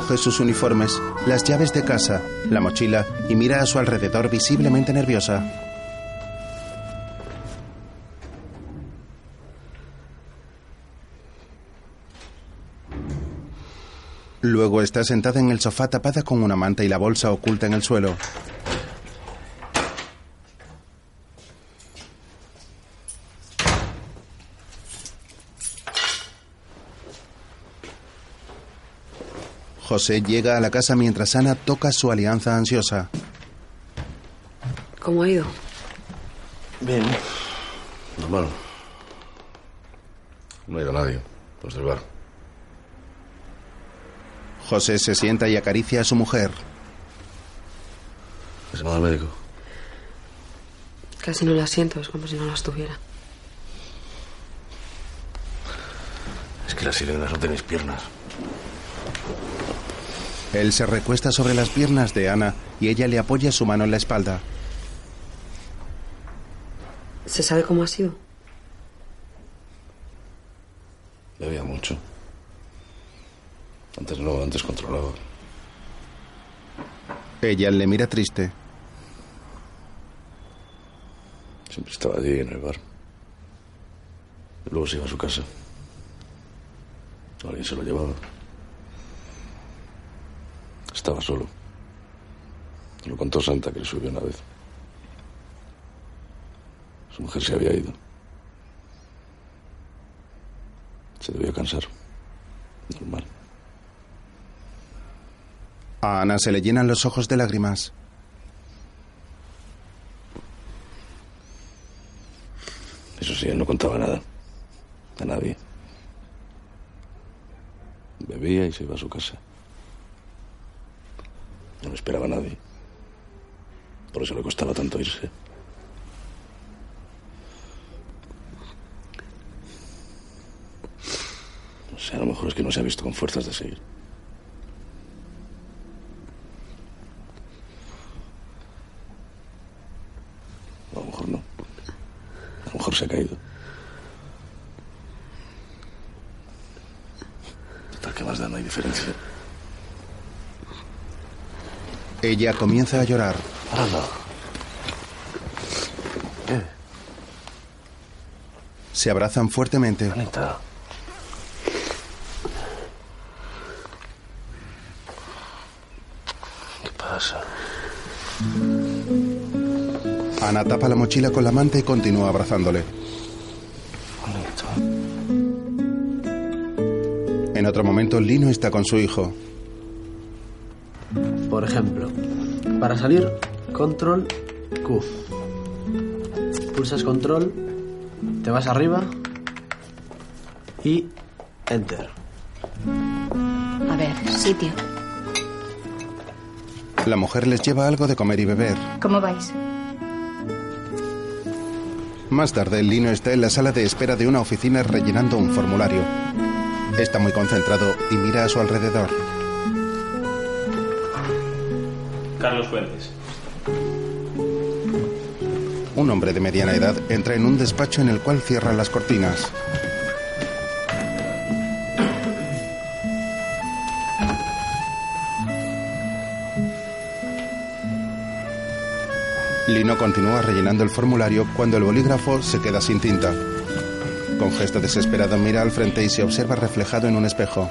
Coge sus uniformes, las llaves de casa, la mochila y mira a su alrededor visiblemente nerviosa. Luego está sentada en el sofá tapada con una manta y la bolsa oculta en el suelo. José llega a la casa mientras Ana toca su alianza ansiosa. ¿Cómo ha ido? Bien. Normal. No ha ido nadie. Bar. José se sienta y acaricia a su mujer. ¿Has llamado al médico? Casi no la siento, es como si no las tuviera. Es que las sirenas no tenéis piernas. Él se recuesta sobre las piernas de Ana y ella le apoya su mano en la espalda. ¿Se sabe cómo ha sido? Bebía mucho. Antes no, antes controlaba. Ella le mira triste. Siempre estaba allí en el bar. Y luego se iba a su casa. Alguien se lo llevaba. Estaba solo. Lo contó Santa que le subió una vez. Su mujer se había ido. Se debió cansar. Normal. A Ana se le llenan los ojos de lágrimas. Eso sí, él no contaba nada. A nadie. Bebía y se iba a su casa. No lo esperaba a nadie. Por eso le costaba tanto irse. O sea, a lo mejor es que no se ha visto con fuerzas de seguir. A lo mejor no. A lo mejor se ha caído. Total, que más da? No hay diferencia. Ella comienza a llorar. Se abrazan fuertemente. ¿Qué pasa? Ana tapa la mochila con la manta y continúa abrazándole. En otro momento, Lino está con su hijo. Por ejemplo, para salir, control Q. Pulsas control, te vas arriba y enter. A ver, sitio. La mujer les lleva algo de comer y beber. ¿Cómo vais? Más tarde, Lino está en la sala de espera de una oficina rellenando un formulario. Está muy concentrado y mira a su alrededor. Carlos Fuentes. Un hombre de mediana edad entra en un despacho en el cual cierran las cortinas. Lino continúa rellenando el formulario cuando el bolígrafo se queda sin tinta. Con gesto desesperado mira al frente y se observa reflejado en un espejo.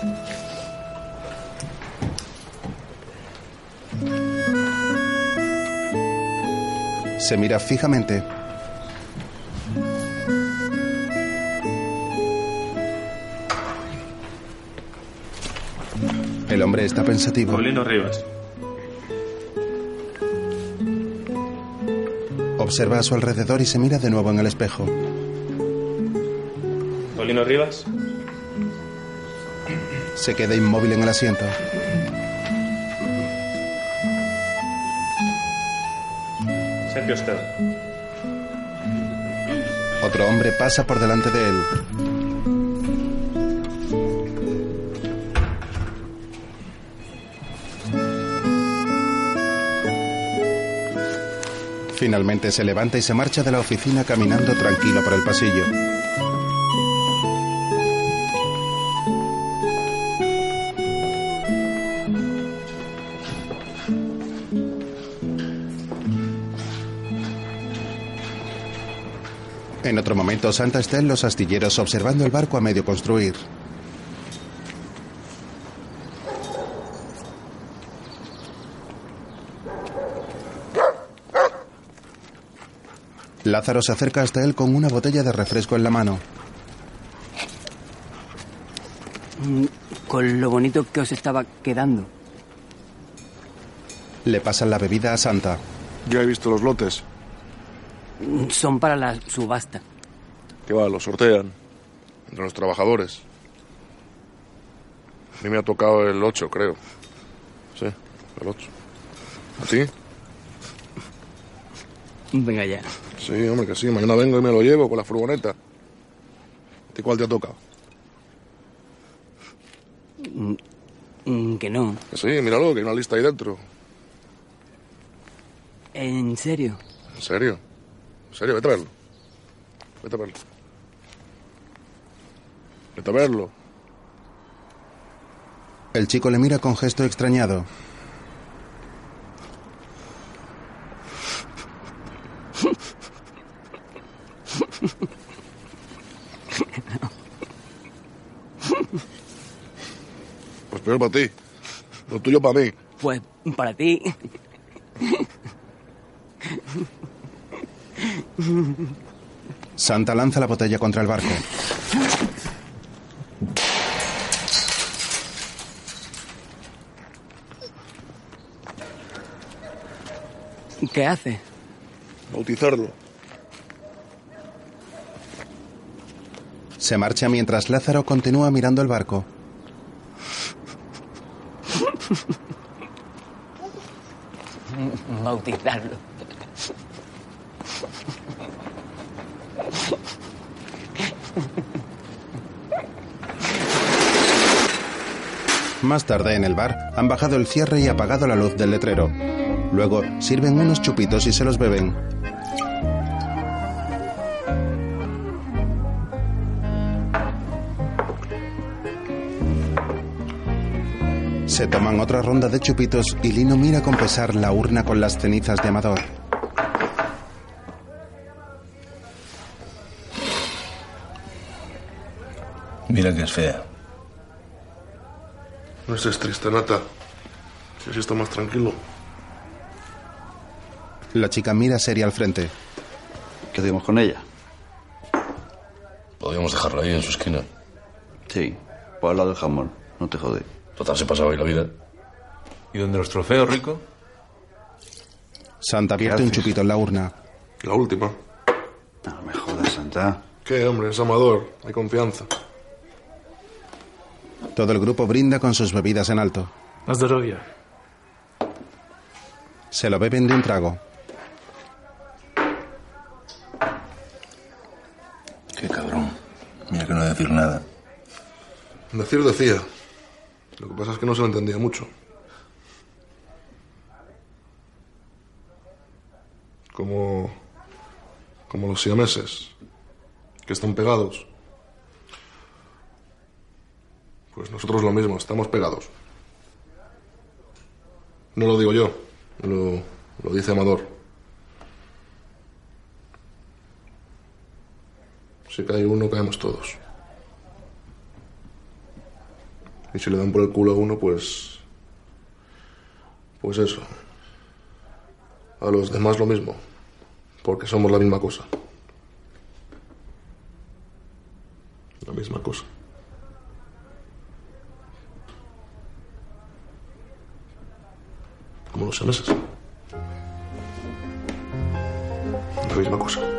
Se mira fijamente. El hombre está pensativo. Paulino Rivas. Observa a su alrededor y se mira de nuevo en el espejo. Paulino Rivas. Se queda inmóvil en el asiento. Otro hombre pasa por delante de él. Finalmente se levanta y se marcha de la oficina caminando tranquilo por el pasillo. Otro momento, Santa está en los astilleros observando el barco a medio construir. Lázaro se acerca hasta él con una botella de refresco en la mano. Mm, Con lo bonito que os estaba quedando. Le pasan la bebida a Santa. Ya he visto los lotes. Mm, Son para la subasta. Que va, los sortean. Entre los trabajadores. A mí me ha tocado el 8, creo. Sí, el 8. ¿A ti? Venga ya. Sí, hombre, que sí. Mañana vengo y me lo llevo con la furgoneta. ¿A ti cuál te ha tocado? Mm, mm, Que no. Que sí, míralo, que hay una lista ahí dentro. ¿En serio? ¿En serio? ¿En serio? Vete a verlo. Vete a verlo. Vete a verlo. El chico le mira con gesto extrañado. Pues peor para ti. Lo tuyo para mí. Pues para ti. Santa lanza la botella contra el barco. ¿Qué hace? Bautizarlo. Se marcha mientras Lázaro continúa mirando el barco. Bautizarlo. Más tarde en el bar han bajado el cierre y apagado la luz del letrero. Luego sirven unos chupitos y se los beben. Se toman otra ronda de chupitos y Lino mira con pesar la urna con las cenizas de Amador. Mira que es fea. No estés triste, Nata. Si así está más tranquilo. La chica mira seria al frente. ¿Qué hacemos con ella? Podríamos dejarla ahí en su esquina. Sí, por al lado del jamón. No te jode. Total, se pasaba ahí la vida. ¿Y dónde los trofeos, Rico? Santa vierte un chupito en la urna. La última. No me jodas, Santa. ¿Qué, hombre? Es amador. Hay confianza. Todo el grupo brinda con sus bebidas en alto. Más de Se lo beben de un trago. Qué cabrón. Mira que no decir nada. Decir decía. Lo que pasa es que no se lo entendía mucho. Como. como los siameses. Que están pegados. Pues nosotros lo mismo, estamos pegados. No lo digo yo, lo, lo dice Amador. Si cae uno, caemos todos. Y si le dan por el culo a uno, pues. Pues eso. A los demás lo mismo. Porque somos la misma cosa. La misma cosa. Como los siameses. La misma cosa.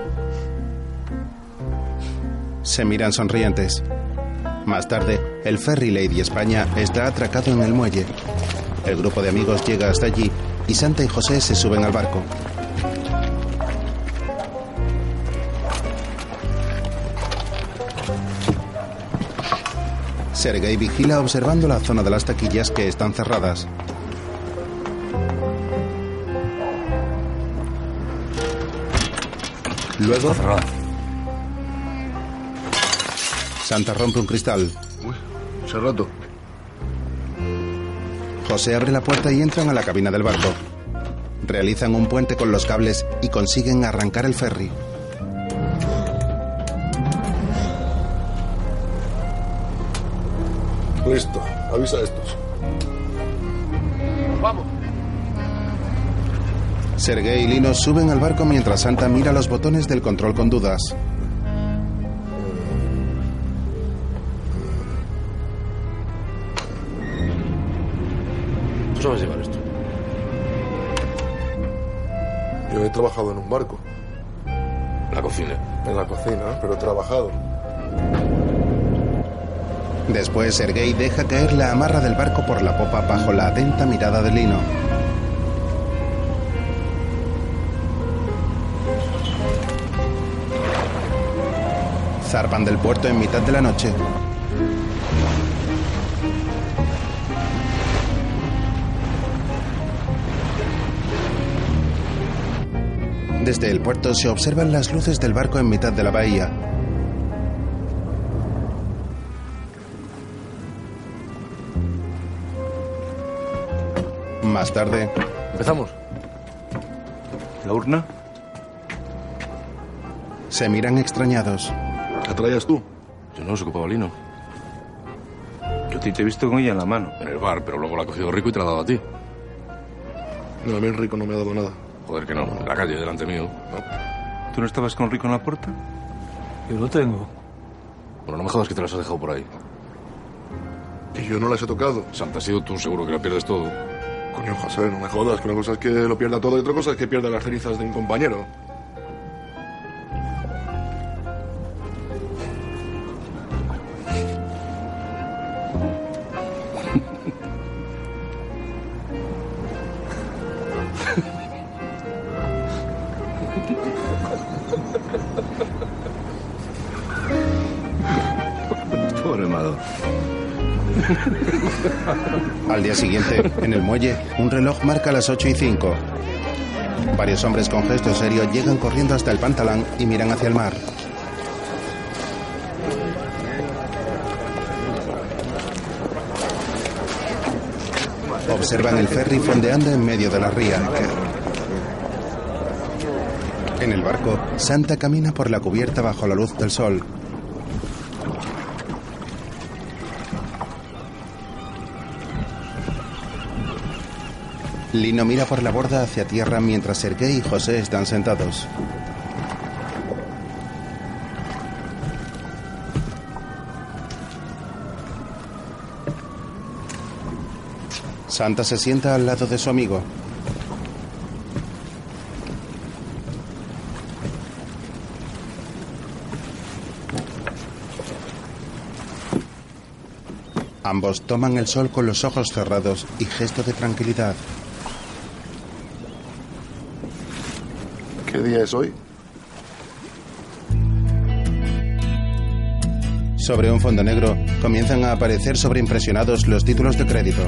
Se miran sonrientes. Más tarde, el ferry Lady España está atracado en el muelle. El grupo de amigos llega hasta allí y Santa y José se suben al barco. Sergei vigila observando la zona de las taquillas que están cerradas. Luego, Santa rompe un cristal. Se ha roto. José abre la puerta y entran a la cabina del barco. Realizan un puente con los cables y consiguen arrancar el ferry. Listo, avisa a estos. Vamos. Sergei y Lino suben al barco mientras Santa mira los botones del control con dudas. Trabajado en un barco. La cocina. En la cocina, pero he trabajado. Después Sergei deja caer la amarra del barco por la popa bajo la atenta mirada de Lino. Zarpan del puerto en mitad de la noche. Desde el puerto se observan las luces del barco en mitad de la bahía. Más tarde, Empezamos. ¿La urna? se miran extrañados. ¿La traías tú? Yo no, se ocupaba Lino. Yo te he visto con ella en la mano. En el bar, pero luego la ha cogido Rico y te la ha dado a ti. No, a mí Rico no me ha dado nada. Joder, que no. En la calle, delante mío. ¿Tú no estabas con Rico en la puerta? Yo lo tengo. Bueno, no me jodas que te las has dejado por ahí. Y yo no las he tocado. Santa, has sido tú seguro que la pierdes todo. Coño, José, no me jodas, que una cosa es que lo pierda todo y otra cosa es que pierda las cenizas de un compañero. Un reloj marca las 8 y 5. Varios hombres con gesto serio llegan corriendo hasta el pantalán y miran hacia el mar. Observan el ferry fondeando en medio de la ría. En el barco, Santa camina por la cubierta bajo la luz del sol. Lino mira por la borda hacia tierra mientras Sergei y José están sentados. Santa se sienta al lado de su amigo. Ambos toman el sol con los ojos cerrados y gesto de tranquilidad. ¿Qué día es hoy? Sobre un fondo negro comienzan a aparecer sobreimpresionados los títulos de crédito.